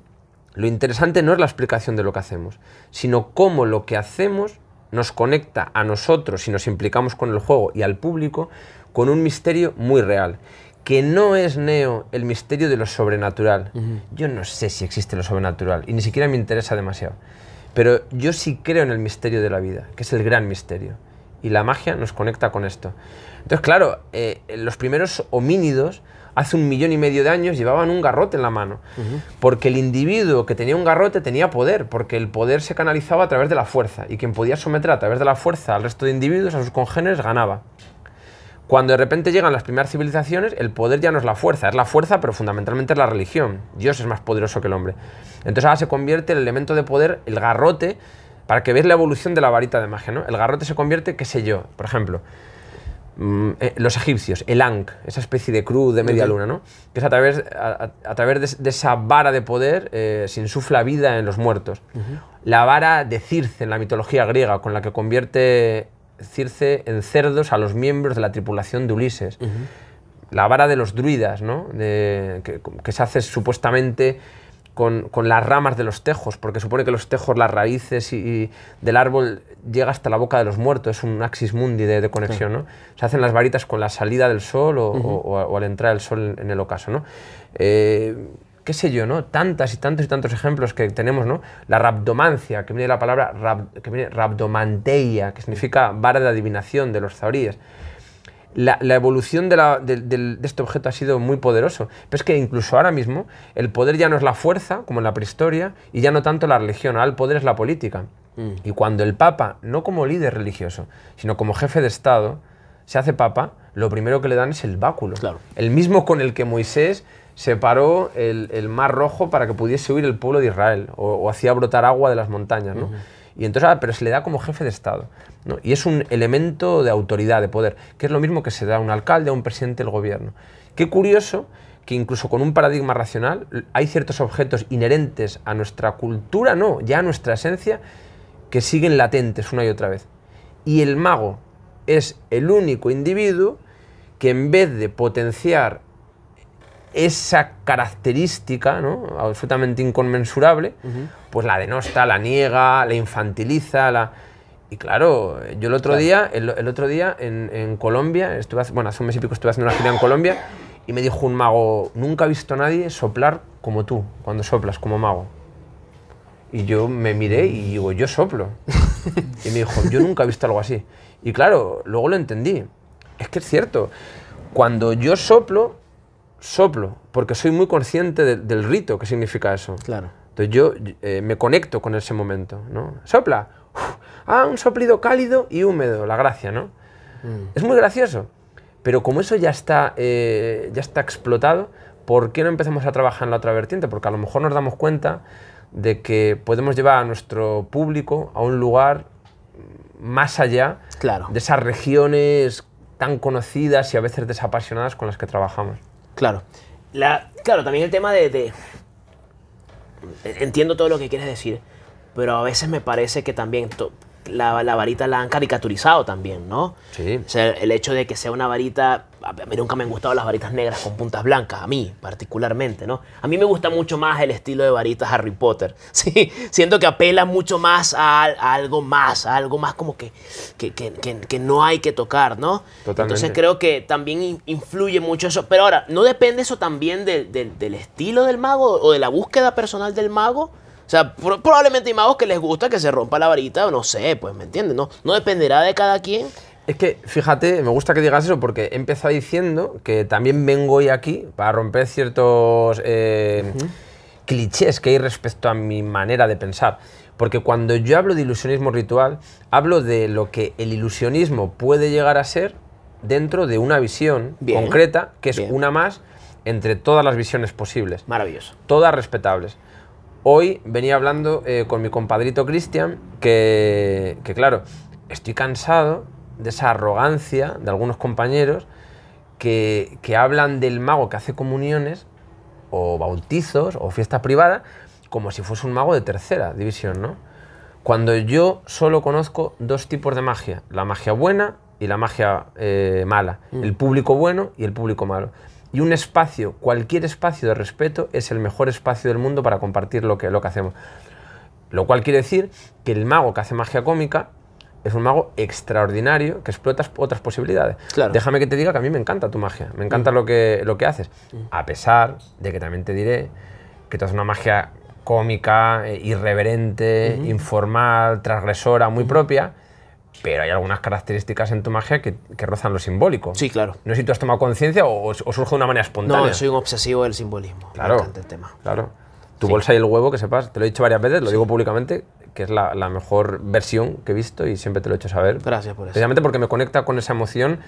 lo interesante no es la explicación de lo que hacemos, sino cómo lo que hacemos nos conecta a nosotros, si nos implicamos con el juego y al público, con un misterio muy real. Que no es Neo el misterio de lo sobrenatural. Yo no sé si existe lo sobrenatural y ni siquiera me interesa demasiado. Pero yo sí creo en el misterio de la vida, que es el gran misterio. Y la magia nos conecta con esto. Entonces, claro, eh, los primeros homínidos hace un millón y medio de años llevaban un garrote en la mano. Porque el individuo que tenía un garrote tenía poder, porque el poder se canalizaba a través de la fuerza. Y quien podía someter a través de la fuerza al resto de individuos, a sus congéneres, ganaba. Cuando de repente llegan las primeras civilizaciones, el poder ya no es la fuerza, es la fuerza, pero fundamentalmente es la religión. Dios es más poderoso que el hombre. Entonces ahora se convierte el elemento de poder, el garrote, para que veas la evolución de la varita de magia, ¿no? El garrote se convierte, qué sé yo, por ejemplo, mm, eh, los egipcios, el Ankh, esa especie de cruz de media luna, ¿no? Que es a través, a, través de, de esa vara de poder eh, se insufla vida en los muertos. La vara de Circe en la mitología griega, con la que convierte Circe en cerdos a los miembros de la tripulación de Ulises. La vara de los druidas, ¿no? De- que, que se hace supuestamente con, con las ramas de los tejos, porque supone que los tejos, las raíces y, y del árbol llega hasta la boca de los muertos, es un axis mundi de, de conexión, ¿no? Se hacen las varitas con la salida del sol o, o- o a- o al entrar el sol en, en el ocaso, ¿no? Eh, qué sé yo, ¿no? Tantas y tantos y tantos ejemplos que tenemos, ¿no? La rabdomancia, que viene de la palabra rab- que viene rabdomanteia, que significa vara de adivinación de los zahoríes la, la evolución de, la- de- del- de este objeto ha sido muy poderoso. Pero es que incluso ahora mismo el poder ya no es la fuerza, como en la prehistoria, y ya no tanto la religión, ahora el poder es la política. Y cuando el Papa, no como líder religioso, sino como jefe de Estado, se hace Papa, lo primero que le dan es el báculo. Claro. El mismo con el que Moisés separó el, el mar rojo para que pudiese huir el pueblo de Israel, o, o hacía brotar agua de las montañas. ¿no? Y entonces, ah, pero se le da como jefe de Estado. ¿no? Y es un elemento de autoridad, de poder, que es lo mismo que se da a un alcalde, a un presidente del gobierno. Qué curioso que incluso con un paradigma racional hay ciertos objetos inherentes a nuestra cultura, no, ya a nuestra esencia, que siguen latentes una y otra vez. Y el mago es el único individuo que en vez de potenciar esa característica ¿no? absolutamente inconmensurable, pues la denosta, la niega, la infantiliza, la... Y claro, yo el otro día, el, el otro día en, en Colombia, estuve, hace- bueno, hace un mes y pico estuve haciendo una gira en Colombia y me dijo un mago, nunca he visto a nadie soplar como tú, cuando soplas como mago. Y yo me miré y digo, yo soplo. Y me dijo, yo nunca he visto algo así. Y claro, luego lo entendí. Es que es cierto, cuando yo soplo, soplo, porque soy muy consciente de- del rito que significa eso. Claro. Entonces yo eh, me conecto con ese momento, ¿no? Sopla. Uf, ah, un soplido cálido y húmedo, la gracia, ¿no? Es muy gracioso. Pero como eso ya está, eh, ya está explotado, ¿por qué no empezamos a trabajar en la otra vertiente? Porque a lo mejor nos damos cuenta de que podemos llevar a nuestro público a un lugar más allá Claro. de esas regiones tan conocidas y a veces desapasionadas con las que trabajamos. Claro. La, claro, también el tema de, Entiendo todo lo que quieres decir, pero a veces me parece que también la, la varita la han caricaturizado también, ¿no? Sí. O sea, el hecho de que sea una varita... A mí nunca me han gustado las varitas negras con puntas blancas, a mí particularmente, ¿no? A mí me gusta mucho más el estilo de varitas Harry Potter. Sí, siento que apela mucho más a, a algo más, a algo más como que, que, que- que- que no hay que tocar, ¿no? Totalmente. Entonces creo que también in- influye mucho eso. Pero ahora, ¿no depende eso también del- del- del estilo del mago o de la búsqueda personal del mago? O sea, pro- probablemente hay magos que les gusta que se rompa la varita, o no sé, pues, ¿me entiendes? No, no dependerá de cada quien. Es que, fíjate, me gusta que digas eso porque he empezado diciendo que también vengo hoy aquí para romper ciertos eh, clichés que hay respecto a mi manera de pensar. Porque cuando yo hablo de ilusionismo ritual, hablo de lo que el ilusionismo puede llegar a ser dentro de una visión Bien, concreta, que es bien. una más entre todas las visiones posibles Maravilloso. todas respetables. Hoy venía hablando eh, con mi compadrito Cristian que, que, claro, estoy cansado de esa arrogancia de algunos compañeros que, que hablan del mago que hace comuniones o bautizos o fiesta privada como si fuese un mago de tercera división, ¿no? Cuando yo solo conozco dos tipos de magia, la magia buena y la magia eh, mala, el público bueno y el público malo. Y un espacio, cualquier espacio de respeto, es el mejor espacio del mundo para compartir lo que, lo que hacemos. Lo cual quiere decir que el mago que hace magia cómica es un mago extraordinario que explota otras posibilidades. Claro. Déjame que te diga que a mí me encanta tu magia, me encanta lo, que, lo que haces. A pesar de que también te diré que tú haces una magia cómica, eh, irreverente, informal, transgresora, muy propia, pero hay algunas características en tu magia que, que rozan lo simbólico. Sí, claro. No sé si tú has tomado conciencia o, o surge de una manera espontánea. No, soy un obsesivo del simbolismo. Claro. Me el tema. Claro. Tu bolsa y el huevo, que sepas, te lo he dicho varias veces, lo digo públicamente, que es la, la mejor versión que he visto y siempre te lo he hecho saber. Gracias por eso. Precisamente porque me conecta con esa emoción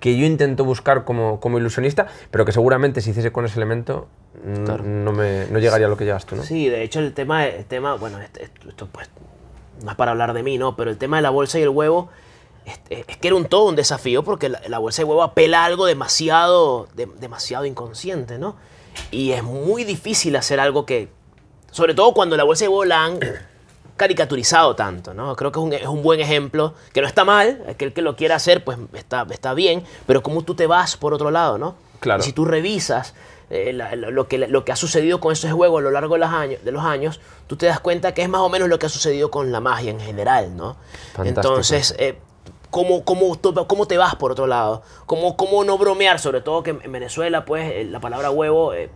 que yo intento buscar como, como ilusionista, pero que seguramente si hiciese con ese elemento Claro. no, me, no llegaría a lo que llegas tú, ¿no? Sí, de hecho el tema, el tema bueno, esto, esto, pues no es para hablar de mí, ¿no? Pero el tema de la bolsa y el huevo es, es que era un todo un desafío porque la, la bolsa y el huevo apela a algo demasiado, de- demasiado inconsciente, ¿no? Y es muy difícil hacer algo que, sobre todo cuando la bolsa y el huevo la han caricaturizado tanto, ¿no? Creo que es un, es un buen ejemplo, que no está mal, aquel que lo quiera hacer, pues está, está bien, pero como tú te vas por otro lado, ¿no? Claro. Y si tú revisas eh, la- lo, que, lo que ha sucedido con esos juegos a lo largo de los, años, de los años, tú te das cuenta que es más o menos lo que ha sucedido con la magia en general, ¿no? Fantástico. Entonces, eh, ¿cómo, cómo, cómo te vas por otro lado? ¿Cómo, ¿Cómo no bromear? Sobre todo que en Venezuela, pues, eh, la palabra huevo... eh,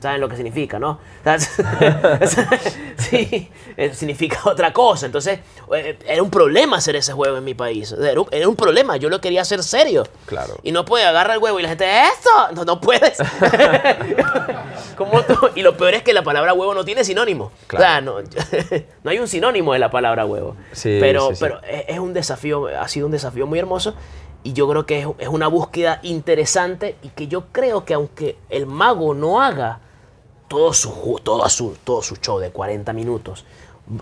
¿Saben lo que significa, no? sí, eh, significa otra cosa. Entonces, eh, era un problema hacer ese juego en mi país. Era un, era un problema. Yo lo quería hacer serio. Claro. Y no puede agarrar el huevo y la gente, ¡eso! No, no puedes. Y lo peor es que la palabra huevo no tiene sinónimo. Claro. O sea, no, no hay un sinónimo de la palabra huevo. Sí, pero sí, sí. pero es, es un desafío, ha sido un desafío muy hermoso. Y yo creo que es, es una búsqueda interesante y que yo creo que aunque el mago no haga todo su, todo su, todo su show de 40 minutos,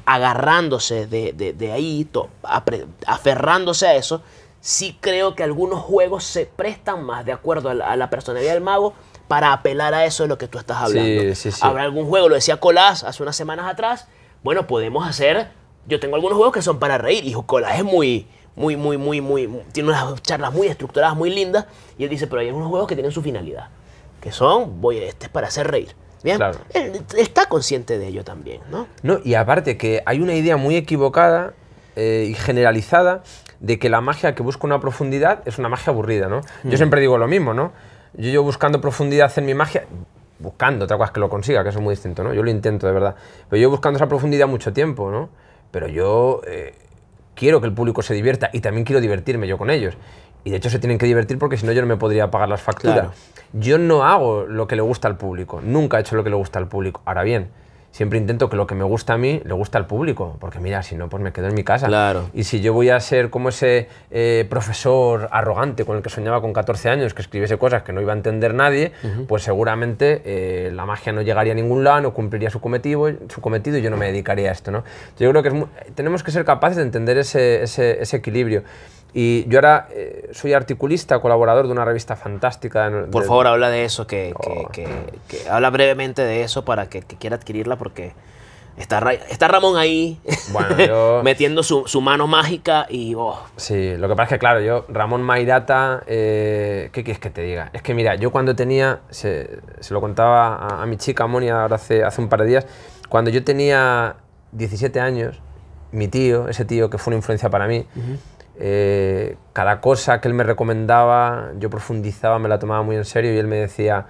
agarrándose de, de- de ahí, to- apre- aferrándose a eso, sí creo que algunos juegos se prestan más de acuerdo a la, a la personalidad del mago para apelar a eso de lo que tú estás hablando. Sí, sí, sí. Habrá algún juego, lo decía Colás hace unas semanas atrás, bueno, podemos hacer, yo tengo algunos juegos que son para reír, y Colás es muy, muy, muy, muy, muy, tiene unas charlas muy estructuradas, muy lindas, y él dice, pero hay algunos juegos que tienen su finalidad, que son, voy, este es para hacer reír. Bien, Claro. él está consciente de ello también, ¿no? No, y aparte que hay una idea muy equivocada eh, y generalizada de que la magia que busca una profundidad es una magia aburrida, ¿no? Yo siempre digo lo mismo, ¿no? Yo llevo buscando profundidad en mi magia, buscando, otra cosa que lo consiga, que eso es muy distinto, ¿no? Yo lo intento, de verdad. Pero yo buscando esa profundidad mucho tiempo, ¿no? Pero yo eh, quiero que el público se divierta y también quiero divertirme yo con ellos. Y de hecho se tienen que divertir porque si no yo no me podría pagar las facturas. Claro. Yo no hago lo que le gusta al público, nunca he hecho lo que le gusta al público. Ahora bien, siempre intento que lo que me gusta a mí le gusta al público, porque mira, si no, pues me quedo en mi casa. Claro. Y si yo voy a ser como ese eh, profesor arrogante con el que soñaba con 14 años, que escribiese cosas que no iba a entender nadie, pues seguramente eh, la magia no llegaría a ningún lado, no cumpliría su cometido, su cometido y yo no me dedicaría a esto. ¿no? Yo creo que es tenemos que ser capaces de entender ese, ese- ese equilibrio. Y yo ahora eh, soy articulista, colaborador de una revista fantástica. de- Por de- favor, habla de eso, que, que- Oh. que- que habla brevemente de eso para que, que quiera adquirirla porque está, está Ramón ahí Bueno, yo- metiendo su, su mano mágica y oh, Sí, lo que pasa es que, claro, yo, Ramón Mairata, eh, ¿qué quieres que te diga? Es que, mira, yo cuando tenía, se, se lo contaba a, a mi chica Monia ahora hace, hace un par de días, cuando yo tenía 17 años, mi tío, ese tío que fue una influencia para mí, eh, cada cosa que él me recomendaba, yo profundizaba, me la tomaba muy en serio y él me decía,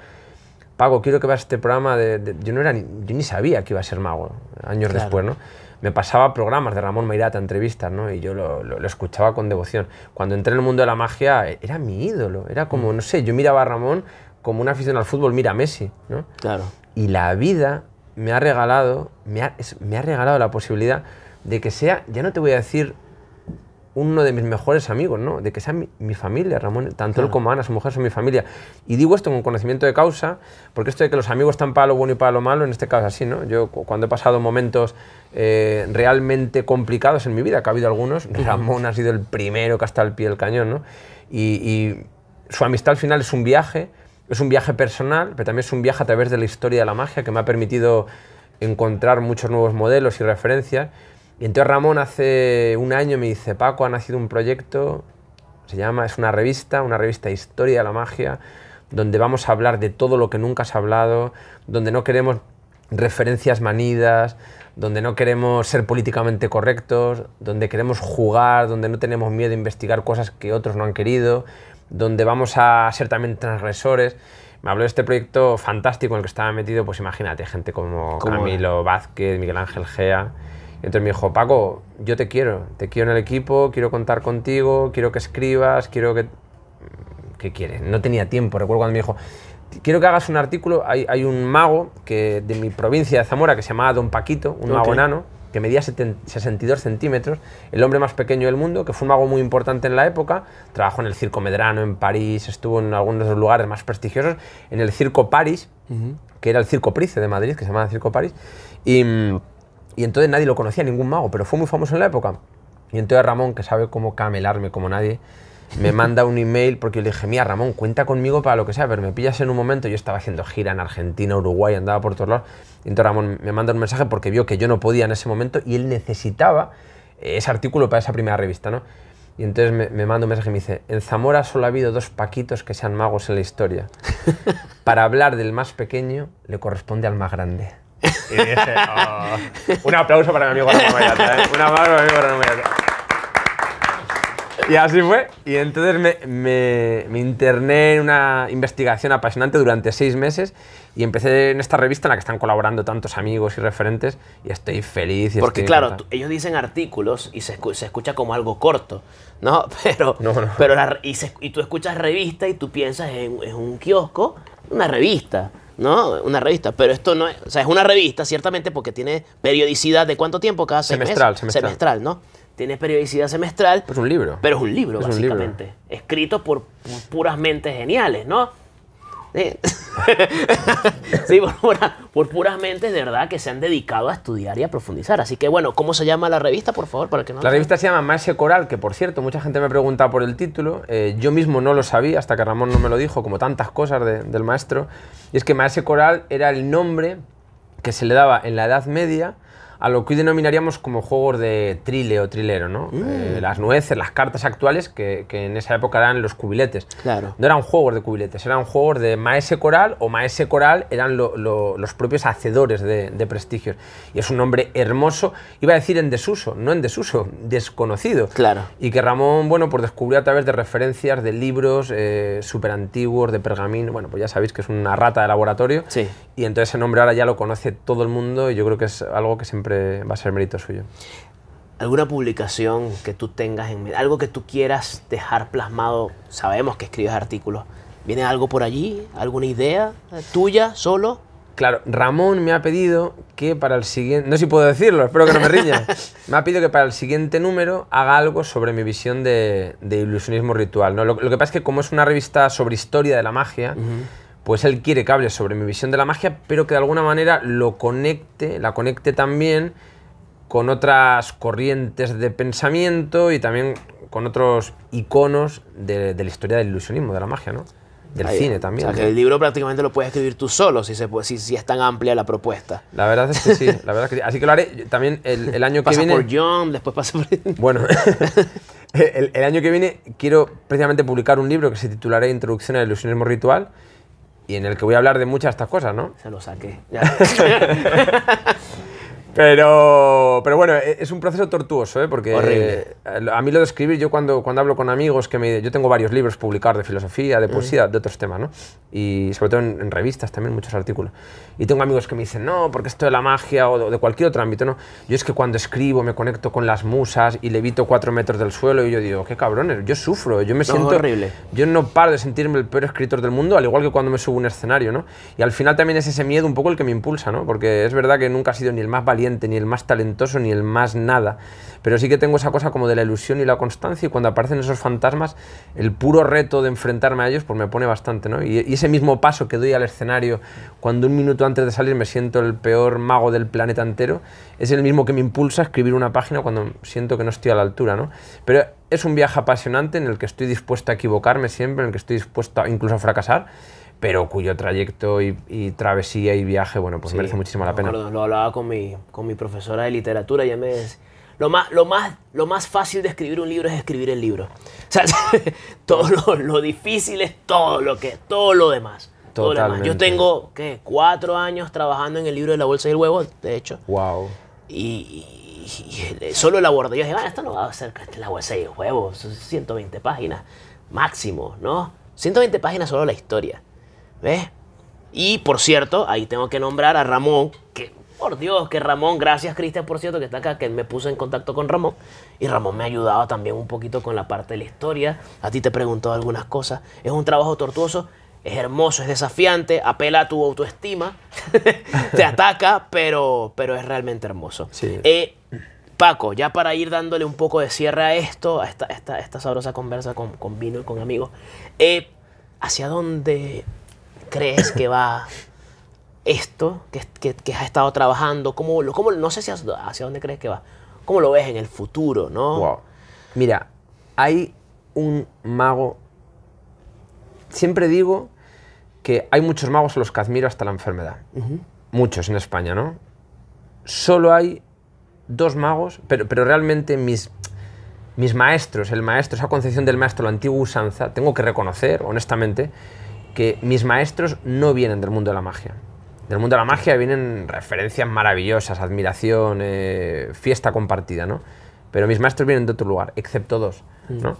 Pago, quiero que veas este programa de... de-". yo, no era ni, yo ni sabía que iba a ser mago, años Claro. después, ¿no? Me pasaba programas de Ramón Mairata, entrevistas, ¿no? Y yo lo, lo- lo escuchaba con devoción. Cuando entré en el mundo de la magia, era mi ídolo. Era como, no sé, yo miraba a Ramón como una afición al fútbol mira a Messi, ¿no? claro. Y la vida me ha regalado, me ha, me ha regalado la posibilidad de que sea, ya no te voy a decir uno de mis mejores amigos, ¿no? De que sea mi, mi familia, Ramón. Tanto él como Ana, su mujer, son mi familia. Y digo esto con conocimiento de causa, porque esto de que los amigos están para lo bueno y para lo malo, en este caso así, ¿no? Yo cu- cuando he pasado momentos eh, realmente complicados en mi vida, que ha habido algunos, Ramón ha sido el primero que ha estado al pie del cañón, ¿no? Y, y su amistad al final es un viaje, es un viaje personal, pero también es un viaje a través de la historia de la magia que me ha permitido encontrar muchos nuevos modelos y referencias. Y entonces Ramón hace un año me dice, Paco, ha nacido un proyecto, se llama, es una revista, una revista de Historia de la Magia, donde vamos a hablar de todo lo que nunca has hablado, donde no queremos referencias manidas, donde no queremos ser políticamente correctos, donde queremos jugar, donde no tenemos miedo a investigar cosas que otros no han querido, donde vamos a ser también transgresores. Me habló de este proyecto fantástico en el que estaba metido, pues imagínate, gente como ¿Cómo Camilo Vázquez, Miguel Ángel Gea. Entonces me dijo, Paco, yo te quiero, te quiero en el equipo, quiero contar contigo, quiero que escribas, quiero que... ¿Qué quieres? No tenía tiempo, recuerdo cuando me dijo, quiero que hagas un artículo, hay, hay un mago que, de mi provincia de Zamora que se llamaba Don Paquito, un mago Ok. enano, que medía 70 62 centímetros, el hombre más pequeño del mundo, que fue un mago muy importante en la época, trabajó en el Circo Medrano, en París, estuvo en algunos de los lugares más prestigiosos, en el Circo París, que era el Circo Price de Madrid, que se llamaba Circo París, y, mm, y entonces nadie lo conocía, ningún mago, pero fue muy famoso en la época. Y entonces Ramón, que sabe cómo camelarme como nadie, me manda un email porque yo le dije, mira Ramón, cuenta conmigo para lo que sea, pero me pillas en un momento, yo estaba haciendo gira en Argentina, Uruguay, andaba por todos lados, y entonces Ramón me manda un mensaje porque vio que yo no podía en ese momento y él necesitaba eh, ese artículo para esa primera revista, ¿no? Y entonces me, me manda un mensaje y me dice, en Zamora solo ha habido dos paquitos que sean magos en la historia. Para hablar del más pequeño le corresponde al más grande. Y dije, "Oh". un aplauso para mi amigo Ramón Mayata, ¿eh? Un aplauso para mi amigo Ramón Mayata. Y así fue. Y entonces me, me- me interné en una investigación apasionante durante seis meses y empecé en esta revista en la que están colaborando tantos amigos y referentes y estoy feliz. Y Porque estoy claro, tú- ellos dicen artículos y se, escu- se escucha como algo corto, ¿no? Pero, No, no. pero la- y, se- y tú escuchas revista y tú piensas en, en un kiosco, una revista, ¿no? Una revista, pero esto no es, o sea, es una revista ciertamente porque tiene periodicidad de cuánto tiempo cada Semestral, semestral. ¿no? Tiene periodicidad semestral, Pues un libro. pero es un libro, Es un libro. básicamente, escrito por puras mentes geniales, ¿no? Sí, por, pura- por puras mentes de verdad que se han dedicado a estudiar y a profundizar. Así que bueno, ¿cómo se llama la revista, por favor? Para que no La revista se llama Maese Coral, que por cierto, mucha gente me pregunta por el título. Eh, yo mismo no lo sabía hasta que Ramón no me lo dijo, como tantas cosas de- del maestro. Y es que Maese Coral era el nombre que se le daba en la Edad Media a lo que hoy denominaríamos como juegos de trile o trilero, ¿no? Eh, las nueces, las cartas actuales, que, que en esa época eran los cubiletes. Claro. No eran juegos de cubiletes, eran juegos de maese coral o maese coral eran lo- lo- los propios hacedores de, de prestigios. Y es un nombre hermoso, iba a decir en desuso, no en desuso, desconocido. Claro. Y que Ramón, bueno, pues descubrió a través de referencias de libros eh, súper antiguos, de pergamino. Bueno, pues ya sabéis que es una rata de laboratorio. Sí. Y entonces ese nombre ahora ya lo conoce todo el mundo y yo creo que es algo que siempre va a ser mérito suyo. ¿Alguna publicación que tú tengas en mente? Algo que tú quieras dejar plasmado? Sabemos que escribes artículos. ¿Viene algo por allí? ¿Alguna idea tuya, solo? Claro, Ramón me ha pedido que para el siguiente, no sé si puedo decirlo, espero que no me riña, me ha pedido que para el siguiente número haga algo sobre mi visión de, de ilusionismo ritual. ¿no? Lo, lo que pasa es que como es una revista sobre historia de la magia, pues él quiere que hable sobre mi visión de la magia, pero que de alguna manera lo conecte, la conecte también con otras corrientes de pensamiento y también con otros iconos de, de la historia del ilusionismo, de la magia, ¿no? Del Ahí, cine también. O sea, ¿no? que el libro prácticamente lo puedes escribir tú solo, si, se puede, si, si es tan amplia la propuesta. La verdad es que sí, la verdad es que sí. Así que lo haré también el, el año que Pasa viene. por John, después pasa por... Bueno, el, el año que viene quiero precisamente publicar un libro que se titulará Introducción al ilusionismo ritual y en el que voy a hablar de muchas de estas cosas, ¿no? Se lo saqué. Ya. Pero, pero bueno, e- es un proceso tortuoso, ¿eh? porque Horrible. a mí lo de escribir, yo cuando, cuando hablo con amigos, que me, yo tengo varios libros publicados de filosofía, de poesía, de otros temas, ¿no? Y sobre todo en, en revistas también, muchos artículos. Y tengo amigos que me dicen, no, porque esto de la magia o de, de cualquier otro ámbito, ¿no? Yo es que cuando escribo me conecto con las musas y levito cuatro metros del suelo y yo digo, qué cabrones, yo sufro, yo me No, siento... horrible. Yo no paro de sentirme el peor escritor del mundo, al igual que cuando me subo a un escenario, ¿no? Y al final también es ese miedo un poco el que me impulsa, ¿no? Porque es verdad que nunca he sido ni el más valiente ni el más talentoso, ni el más nada. Pero sí que tengo esa cosa como de la ilusión y la constancia y cuando aparecen esos fantasmas, el puro reto de enfrentarme a ellos pues me pone bastante, ¿no? Y, ese mismo paso que doy al escenario cuando un minuto antes de salir me siento el peor mago del planeta entero, es el mismo que me impulsa a escribir una página cuando siento que no estoy a la altura, ¿no? Pero es un viaje apasionante en el que estoy dispuesto a equivocarme siempre, en el que estoy dispuesto incluso a fracasar, pero cuyo trayecto y, y travesía y viaje, bueno, pues Sí, merece muchísimo la pena. acuerdo, lo hablaba con mi, con mi profesora de literatura y ella me decía, lo más, lo, más, lo más fácil de escribir un libro es escribir el libro. O sea, todo lo, lo difícil es todo lo, que, todo lo demás. Todo lo demás. Yo tengo, ¿qué? Cuatro años trabajando en el libro de la bolsa y el huevo, de hecho. Wow. Y, y- y solo el abordé. Yo dije, ah, esto no va a ser la bolsa y el huevo, son 120 páginas máximo, ¿no? 120 páginas solo la historia. ¿Ves? Y por cierto, ahí tengo que nombrar a Ramón, que por Dios, que Ramón, gracias Cristian, por cierto, que está acá, que me puso en contacto con Ramón. Y Ramón me ha ayudado también un poquito con la parte de la historia. A ti te preguntó algunas cosas. Es un trabajo tortuoso, es hermoso, es desafiante, apela a tu autoestima, te ataca, pero, pero es realmente hermoso. Sí. Eh, Paco, ya para ir dándole un poco de cierre a esto, a esta, esta, esta sabrosa conversa con, con vino y con amigos, eh, ¿hacia dónde crees que va esto que, que, que has estado trabajando? ¿Cómo, lo- cómo- no sé si hacia, hacia dónde crees que va. ¿Cómo lo ves en el futuro, no? Wow. Mira, hay un mago. Siempre digo que hay muchos magos a los que admiro hasta la enfermedad. Muchos en España, ¿no? Solo hay dos magos, pero, pero realmente mis, mis maestros, el maestro, esa concepción del maestro, la antigua usanza, tengo que reconocer, honestamente, que mis maestros no vienen del mundo de la magia. Del mundo de la magia vienen referencias maravillosas, admiración, eh, fiesta compartida, ¿no? Pero mis maestros vienen de otro lugar, excepto dos, ¿no?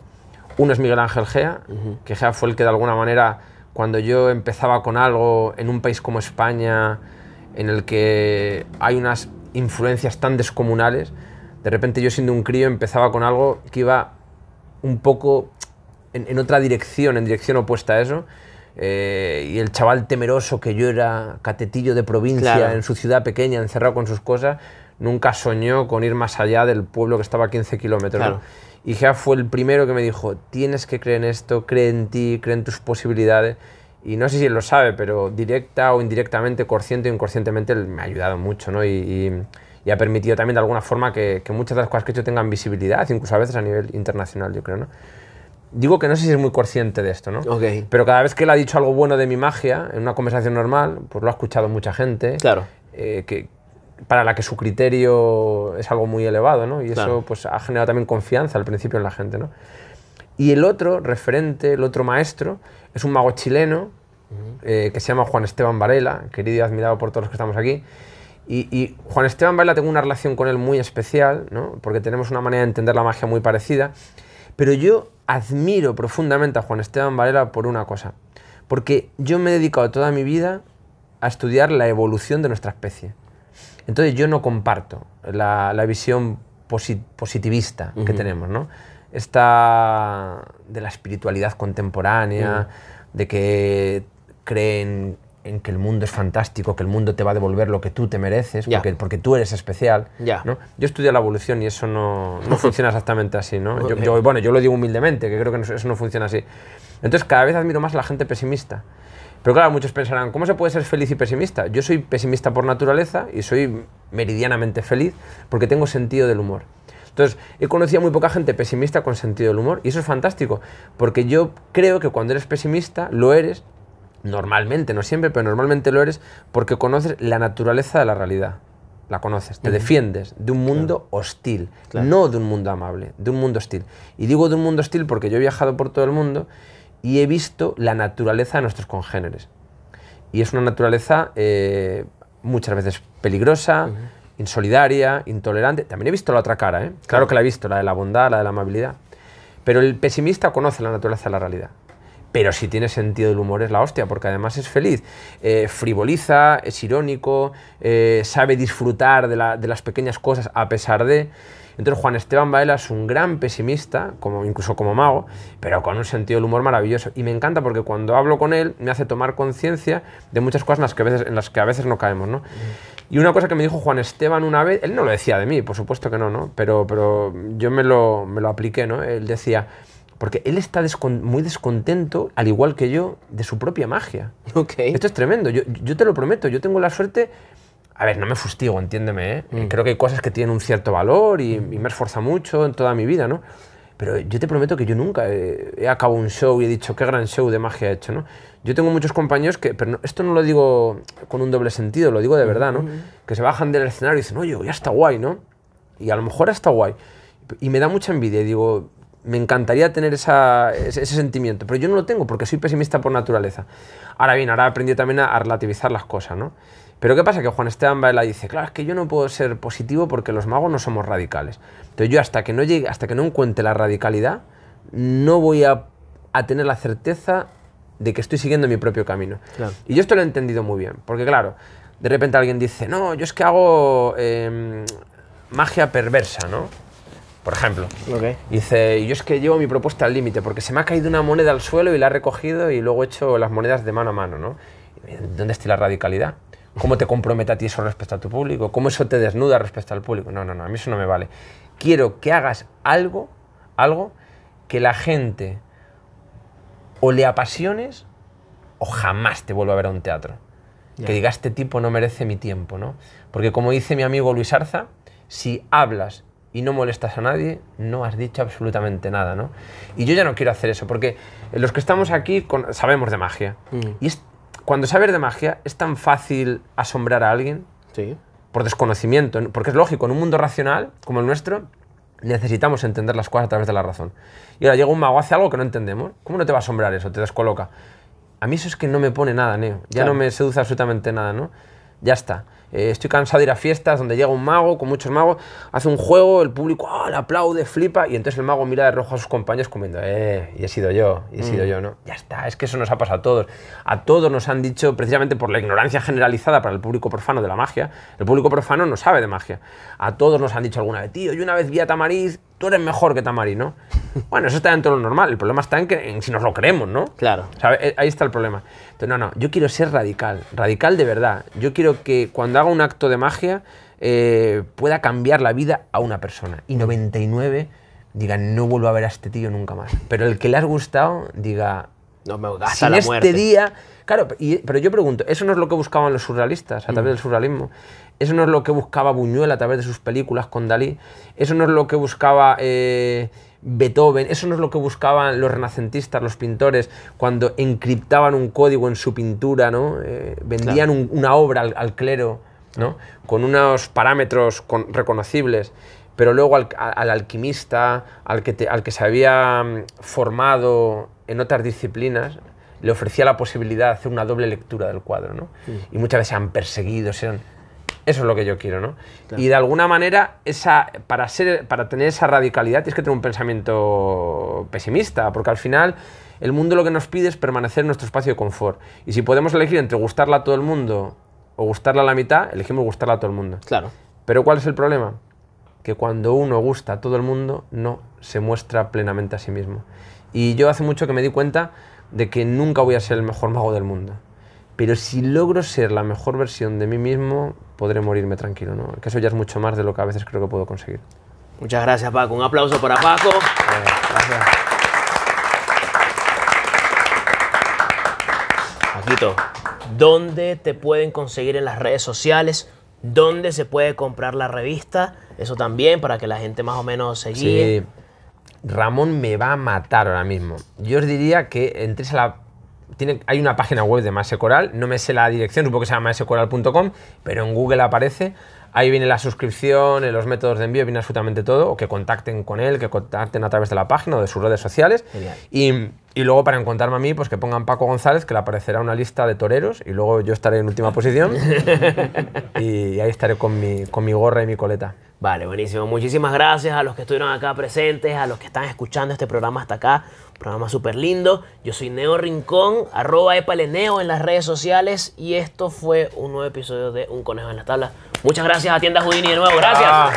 Uno es Miguel Ángel Gea, que Gea fue el que de alguna manera, cuando yo empezaba con algo en un país como España, en el que hay unas influencias tan descomunales, de repente yo siendo un crío empezaba con algo que iba un poco en, en otra dirección, en dirección opuesta a eso. Eh, y el chaval temeroso que yo era, catetillo de provincia, Claro. en su ciudad pequeña, encerrado con sus cosas, nunca soñó con ir más allá del pueblo que estaba a 15 kilómetros. Y Gea fue el primero que me dijo, tienes que creer en esto, cree en ti, cree en tus posibilidades. Y no sé si él lo sabe, pero directa o indirectamente, consciente o inconscientemente, él me ha ayudado mucho, ¿no? Y, y- y ha permitido también de alguna forma que, que muchas de las cosas que he hecho tengan visibilidad, incluso a veces a nivel internacional, yo creo, ¿no? Digo que no sé si es muy consciente de esto, ¿no? Ok. Pero cada vez que él ha dicho algo bueno de mi magia, en una conversación normal, pues lo ha escuchado mucha gente. Claro. eh, que, para la que su criterio es algo muy elevado, ¿no? Y Claro. eso pues, ha generado también confianza al principio en la gente, ¿no? Y el otro referente, el otro maestro, es un mago chileno eh, que se llama Juan Esteban Varela, querido y admirado por todos los que estamos aquí. Y, y Juan Esteban Varela tengo una relación con él muy especial, ¿no? porque tenemos una manera de entender la magia muy parecida. Pero yo admiro profundamente a Juan Esteban Varela por una cosa, porque yo me he dedicado toda mi vida a estudiar la evolución de nuestra especie. Entonces yo no comparto la, la visión posi- positivista que tenemos, ¿no? Esta de la espiritualidad contemporánea, de que creen en que el mundo es fantástico, que el mundo te va a devolver lo que tú te mereces, porque, porque tú eres especial. Ya. ¿no? Yo estudio la evolución y eso no, no funciona exactamente así. ¿no? Yo, yo- bueno, yo lo digo humildemente, que creo que eso no funciona así. Entonces cada vez admiro más a la gente pesimista. Pero claro, muchos pensarán, ¿cómo se puede ser feliz y pesimista? Yo soy pesimista por naturaleza y soy meridianamente feliz porque tengo sentido del humor. Entonces, he conocido a muy poca gente pesimista con sentido del humor y eso es fantástico, porque yo creo que cuando eres pesimista, lo eres, normalmente, no siempre, pero normalmente lo eres porque conoces la naturaleza de la realidad. La conoces, te defiendes de un mundo hostil, no de un mundo amable, de un mundo hostil. Y digo de un mundo hostil porque yo he viajado por todo el mundo y he visto la naturaleza de nuestros congéneres. Y es una naturaleza eh, muchas veces peligrosa, insolidaria, intolerante. También he visto la otra cara, ¿eh? Claro que la he visto, la de la bondad, la de la amabilidad. Pero el pesimista conoce la naturaleza de la realidad. Pero si tiene sentido del humor es la hostia, porque además es feliz. Eh, frivoliza, es irónico, eh, sabe disfrutar de, la- de las pequeñas cosas a pesar de... Entonces Juan Esteban Baela es un gran pesimista, como, incluso como mago, pero con un sentido del humor maravilloso. Y me encanta porque cuando hablo con él me hace tomar conciencia de muchas cosas en las que a veces, en las que a veces no caemos. ¿no? Y una cosa que me dijo Juan Esteban una vez, él no lo decía de mí, por supuesto que no, ¿no? Pero, pero yo me lo, me lo apliqué, ¿no? Él decía, porque él está descon- muy descontento, al igual que yo, de su propia magia. Ok. Esto es tremendo, yo, yo te lo prometo, yo tengo la suerte... A ver, no me fustigo, entiéndeme, ¿eh? Mm. Creo que hay cosas que tienen un cierto valor y, y me he esforzado mucho en toda mi vida, ¿no? Pero yo te prometo que yo nunca he, he acabado un show y he dicho qué gran show de magia he hecho, ¿no? Yo tengo muchos compañeros que, pero no- esto no lo digo con un doble sentido, lo digo de verdad, ¿no? Que se bajan del escenario y dicen, oye, ya está guay, ¿no? Y a lo mejor está guay. Y me da mucha envidia y digo, me encantaría tener esa- ese, ese sentimiento, pero yo no lo tengo porque soy pesimista por naturaleza. Ahora bien, ahora he aprendido también a, a relativizar las cosas, ¿no? Pero ¿qué pasa? Que Juan Esteban Baela dice, claro, es que yo no puedo ser positivo porque los magos no somos radicales. Entonces yo hasta que no llegue, hasta que no encuentre la radicalidad, no voy a, a tener la certeza de que estoy siguiendo mi propio camino. Claro. Y yo esto lo he entendido muy bien, porque claro, de repente alguien dice, no, yo es que hago em, magia perversa, ¿no? Por ejemplo. Dice, yo es que llevo mi propuesta al límite, porque se me ha caído una moneda al suelo y la he recogido y luego he hecho las monedas de mano a mano, ¿no? ¿Dónde está la radicalidad? ¿Cómo te compromete a ti eso respecto a tu público? ¿Cómo eso te desnuda respecto al público? No, no, no, a mí eso no me vale. Quiero que hagas algo, algo que la gente o le apasiones o jamás te vuelva a ver a un teatro. Ya. Que diga, este tipo no merece mi tiempo, ¿no? Porque como dice mi amigo Luis Arza, si hablas y no molestas a nadie, no has dicho absolutamente nada, ¿no? Y yo ya no quiero hacer eso, porque los que estamos aquí con- sabemos de magia. Y es- cuando sabes de magia, es tan fácil asombrar a alguien Sí. por desconocimiento, ¿no? porque es lógico, en un mundo racional como el nuestro, necesitamos entender las cosas a través de la razón. Y ahora llega un mago, hace algo que no entendemos, ¿cómo no te va a asombrar eso? Te descoloca. A mí eso es que no me pone nada, Neo. Ya Claro. no me seduce absolutamente nada, ¿no? Ya está. Eh, estoy cansado de ir a fiestas donde llega un mago, con muchos magos, hace un juego, el público le aplaude, flipa, y entonces el mago mira de rojo a sus compañeros como diciendo, eh, y he sido yo, y he sido yo, ¿no? Ya está, es que eso nos ha pasado a todos. A todos nos han dicho, precisamente por la ignorancia generalizada para el público profano de la magia, el público profano no sabe de magia. A todos nos han dicho alguna vez, tío, yo una vez vi a Tamariz, tú eres mejor que Tamariz, ¿no? Bueno, eso está dentro de lo normal, el problema está en, que, en si nos lo creemos, ¿no? Claro. ¿Sabe? Eh, Ahí está el problema. Entonces, no, no, yo quiero ser radical, radical de verdad. Yo quiero que cuando haga un acto de magia eh, pueda cambiar la vida a una persona. Y 99 digan, no vuelvo a ver a este tío nunca más. Pero el que le has gustado diga, No me gasta sin la este muerte. día... Claro, y- pero yo pregunto, ¿eso no es lo que buscaban los surrealistas a través del surrealismo? ¿Eso no es lo que buscaba Buñuel a través de sus películas con Dalí? ¿Eso no es lo que buscaba eh, Beethoven? ¿Eso no es lo que buscaban los renacentistas, los pintores, cuando encriptaban un código en su pintura, ¿no? Eh, vendían un- una obra al, al clero, ¿no? Con unos parámetros con- reconocibles pero luego al, alquimista, al que, te- al que se había mm, formado en otras disciplinas, le ofrecía la posibilidad de hacer una doble lectura del cuadro, ¿no? Y muchas veces eran perseguidos, eran... Eso es lo que yo quiero, ¿no? Y de alguna manera, esa, para, ser, para tener esa radicalidad tienes que tener un pensamiento pesimista, porque al final el mundo lo que nos pide es permanecer en nuestro espacio de confort. Y si podemos elegir entre gustarla a todo el mundo o gustarla a la mitad, elegimos gustarla a todo el mundo. Claro. Pero ¿cuál es el problema? Que cuando uno gusta a todo el mundo, no se muestra plenamente a sí mismo. Y yo hace mucho que me di cuenta de que nunca voy a ser el mejor mago del mundo. Pero si logro ser la mejor versión de mí mismo, podré morirme tranquilo, ¿no? Que eso ya es mucho más de lo que a veces creo que puedo conseguir. Muchas gracias, Paco. Un aplauso para Paco. Eh, gracias. Paquito, ¿dónde te pueden conseguir en las redes sociales? ¿Dónde se puede comprar la revista? Eso también, para que la gente más o menos se guíe. Sí. Ramón me va a matar ahora mismo. Yo os diría que entres a la... Tiene, hay una página web de Maese Coral, no me sé la dirección, supongo que se llama maesecoral.com, pero en Google aparece. Ahí viene la suscripción, eh, los métodos de envío, viene absolutamente todo. O que contacten con él, que contacten a través de la página o de sus redes sociales. Genial. Y, y luego para encontrarme a mí, pues que pongan Paco González, que le aparecerá una lista de toreros y luego yo estaré en última posición. y ahí estaré con mi, con mi gorra y mi coleta. Vale, buenísimo. Muchísimas gracias a los que estuvieron acá presentes, a los que están escuchando este programa hasta acá. Un programa súper lindo. Yo soy Neo Rincón, arroba epaleneo en las redes sociales. Y esto fue un nuevo episodio de Un Conejo en las Tablas. Muchas gracias a Tienda Houdini de nuevo. Gracias. Ah.